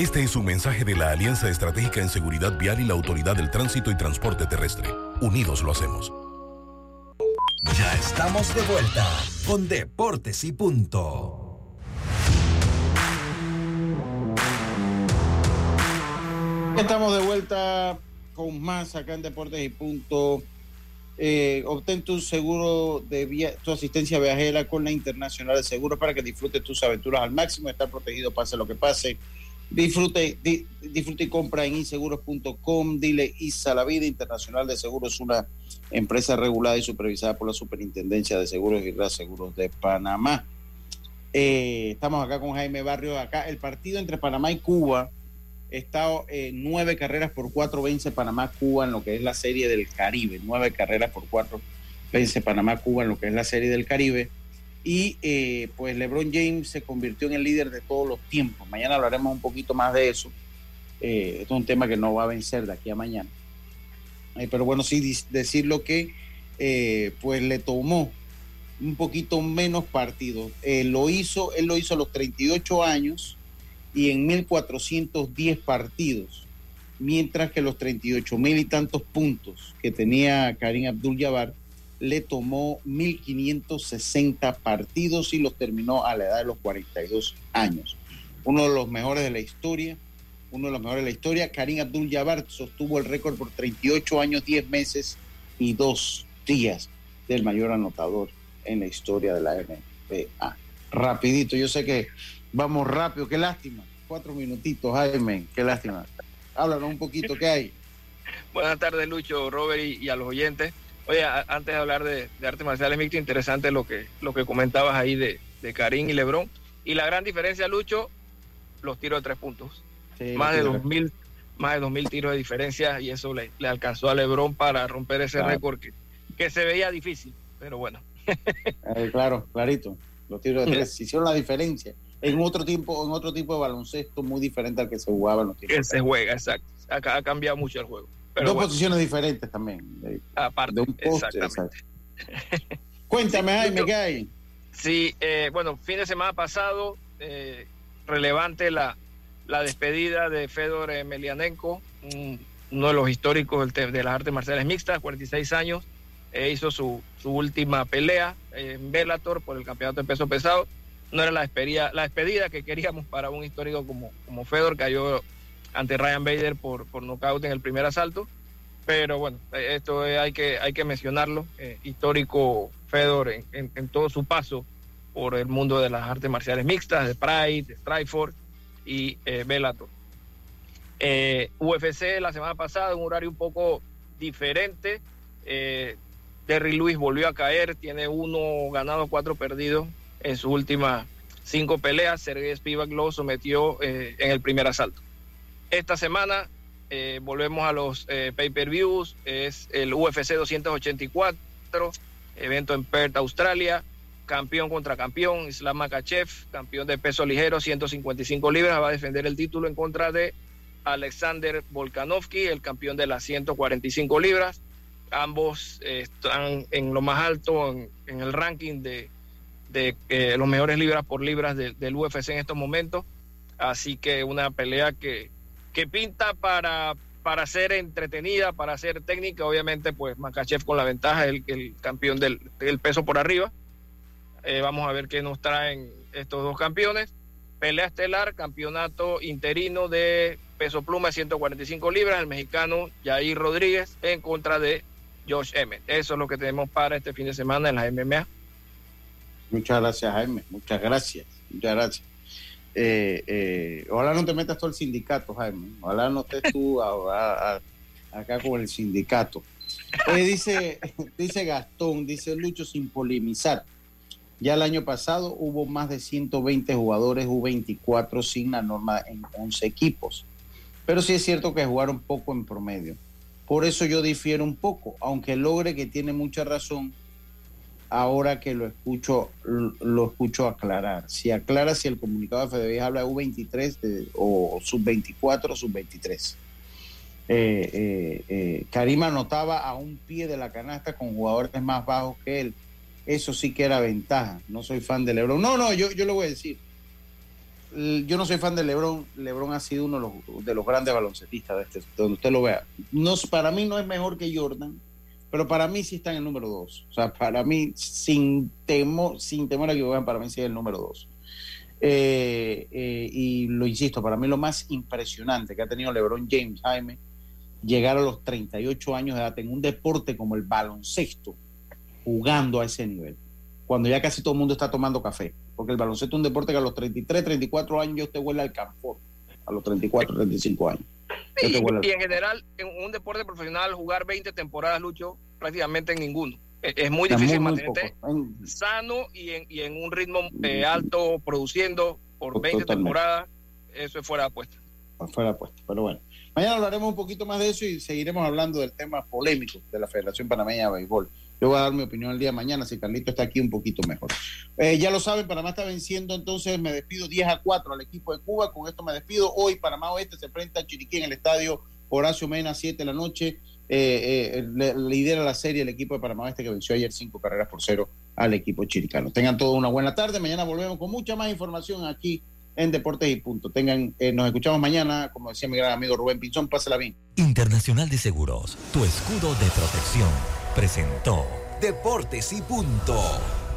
Este es un mensaje de la Alianza Estratégica en Seguridad Vial y la Autoridad del Tránsito y Transporte Terrestre. Unidos lo hacemos. Ya estamos de vuelta con Deportes y Punto. Estamos de vuelta con más acá en Deportes y Punto. Eh, obtén tu seguro de via tu asistencia viajera con la Internacional de Seguros para que disfrutes tus aventuras al máximo, estar protegido pase lo que pase. Disfrute, di, disfrute y compra en inseguros.com. Dile ISA la vida Internacional de Seguros, una empresa regulada y supervisada por la Superintendencia de Seguros y Seguros de Panamá. Eh, estamos acá con Jaime Barrio. Acá el partido entre Panamá y Cuba está eh, nueve carreras por cuatro vence Panamá-Cuba en lo que es la serie del Caribe. Nueve carreras por cuatro vence Panamá-Cuba en lo que es la serie del Caribe. Y eh, pues LeBron James se convirtió en el líder de todos los tiempos. Mañana hablaremos un poquito más de eso. Eh, es un tema que no va a vencer de aquí a mañana. Eh, pero bueno, sí decirlo que eh, pues le tomó un poquito menos partidos. lo hizo, él lo hizo a los 38 años y en 1410 partidos, mientras que los 38 mil y tantos puntos que tenía Karim Abdul Jabbar le tomó 1560 partidos y los terminó a la edad de los 42 años. Uno de los mejores de la historia, uno de los mejores de la historia. Karim Abdul Jabbar sostuvo el récord por 38 años, 10 meses y 2 días del mayor anotador en la historia de la NBA. Rapidito, yo sé que vamos rápido, qué lástima. Cuatro minutitos, Jaime, qué lástima. Háblanos un poquito, ¿qué hay? Buenas tardes, Lucho, Robert y, y a los oyentes. Oye, a, antes de hablar de, de artes marciales mixtas, interesante lo que, lo que comentabas ahí de, de Karim y Lebron. Y la gran diferencia, Lucho, los tiros de tres puntos. Sí, más, de los dos mil, más de dos mil tiros de diferencia y eso le, le alcanzó a Lebron para romper ese Claro. récord que, que se veía difícil, pero bueno. [LAUGHS] Eh, claro, clarito. Los tiros de tres [LAUGHS] hicieron la diferencia. En otro tiempo, en otro tipo de baloncesto muy diferente al que se jugaba en los tiros. Que se juega, exacto. Ha, ha cambiado mucho el juego. Pero Dos bueno, posiciones diferentes también. de- aparte, de un exactamente. exacto. [LAUGHS] Cuéntame, Jaime, ¿qué hay? Sí, eh, bueno, fin de semana pasado, eh, relevante la, la despedida de Fedor Emelianenko, un- uno de los históricos de las artes marciales mixtas, 46 años, eh, hizo su, su última pelea en Bellator por el campeonato de peso pesado. No era la despedida, la despedida que queríamos para un histórico como, como Fedor, cayó ante Ryan Bader por, por nocaut en el primer asalto. Pero bueno, eh, esto hay, que, hay que mencionarlo. eh, histórico Fedor en, en- todo su paso por el mundo de las artes marciales mixtas, de Pride, de Strikeforce y eh, Bellator. Eh, UFC la semana pasada, un horario un poco diferente. Terry Lewis volvió a caer, tiene uno ganado, cuatro perdidos en sus últimas cinco peleas. Sergey Spivak lo sometió en el primer asalto. Esta semana eh, volvemos a los eh, pay-per-views, es el UFC 284, evento en Perth, Australia, campeón contra campeón, Islam Makachev, campeón de peso ligero, 155 libras, va a defender el título en contra de Alexander Volkanovski, el campeón de las 145 libras. Ambos eh, están en lo más alto en, en el ranking de, los mejores libras por libras de- del UFC en estos momentos. Así que una pelea que, que pinta para, para ser entretenida, para ser técnica. Obviamente, pues Makachev con la ventaja, el, el campeón del, peso por arriba. Eh, vamos a ver qué nos traen estos dos campeones. Pelea estelar, campeonato interino de peso pluma de 145 libras, el mexicano Jair Rodríguez en contra de Josh Emmett. Eso es lo que tenemos para este fin de semana en la MMA. Muchas gracias, Jaime. Muchas gracias. Muchas gracias. Eh, eh, ojalá no te metas tú al sindicato, Jaime. Ojalá no estés tú acá con el sindicato. Eh, dice, [LAUGHS] dice Gastón, dice Lucho sin polemizar. Ya el año pasado hubo más de 120 jugadores U24 sin la norma en 11 equipos. Pero sí es cierto que jugaron poco en promedio. Por eso yo difiero un poco, aunque logre que tiene mucha razón ahora que lo escucho, lo escucho aclarar. Si aclara si el comunicado de Fede habla de U23 de- o sub-24 o sub-23. Eh, eh, eh, Karim anotaba a un pie de la canasta con jugadores más bajos que él. Eso sí que era ventaja. No soy fan de LeBron. No, no, yo, yo le voy a decir. Yo no soy fan de LeBron. LeBron ha sido uno de los, de los grandes baloncetistas de este, donde usted lo vea. No, para mí no es mejor que Jordan, pero para mí sí está en el número dos. O sea, para mí, sin temor, sin temor a equivocar, para mí sí es el número dos. Eh, eh, y lo insisto, para mí lo más impresionante que ha tenido LeBron James, Jaime, llegar a los 38 años de edad en un deporte como el baloncesto, jugando a ese nivel, cuando ya casi todo el mundo está tomando café, porque el baloncesto es un deporte que a los 33, 34 años usted huele al confort, a los 34, 35 años. Ya Y, y en general, en un deporte profesional, jugar 20 temporadas, Lucho, prácticamente en ninguno. Es, muy difícil muy mantenerte sano y en, y en un ritmo eh, alto, produciendo por 20 Totalmente. temporadas. Eso es fuera de apuesta. fuera puesto. Pero bueno, mañana hablaremos un poquito más de eso y seguiremos hablando del tema polémico de la Federación Panameña de Béisbol. Yo voy a dar mi opinión el día de mañana si Carlito está aquí un poquito mejor. Eh, ya lo saben, Panamá está venciendo, entonces me despido 10 a 4 al equipo de Cuba. Con esto me despido. Hoy Panamá Oeste se enfrenta a Chiriquí en el estadio Horacio Mena, 7 de la noche. Eh, eh, le- lidera la serie el equipo de Panamá Oeste que venció ayer cinco carreras por cero al equipo chiricano. Tengan todos una buena tarde. Mañana volvemos con mucha más información aquí en Deportes y Punto. Tengan, eh, nos escuchamos mañana, como decía mi gran amigo Rubén Pinzón, pásala bien. Internacional de Seguros, tu escudo de protección, presentó Deportes y punto.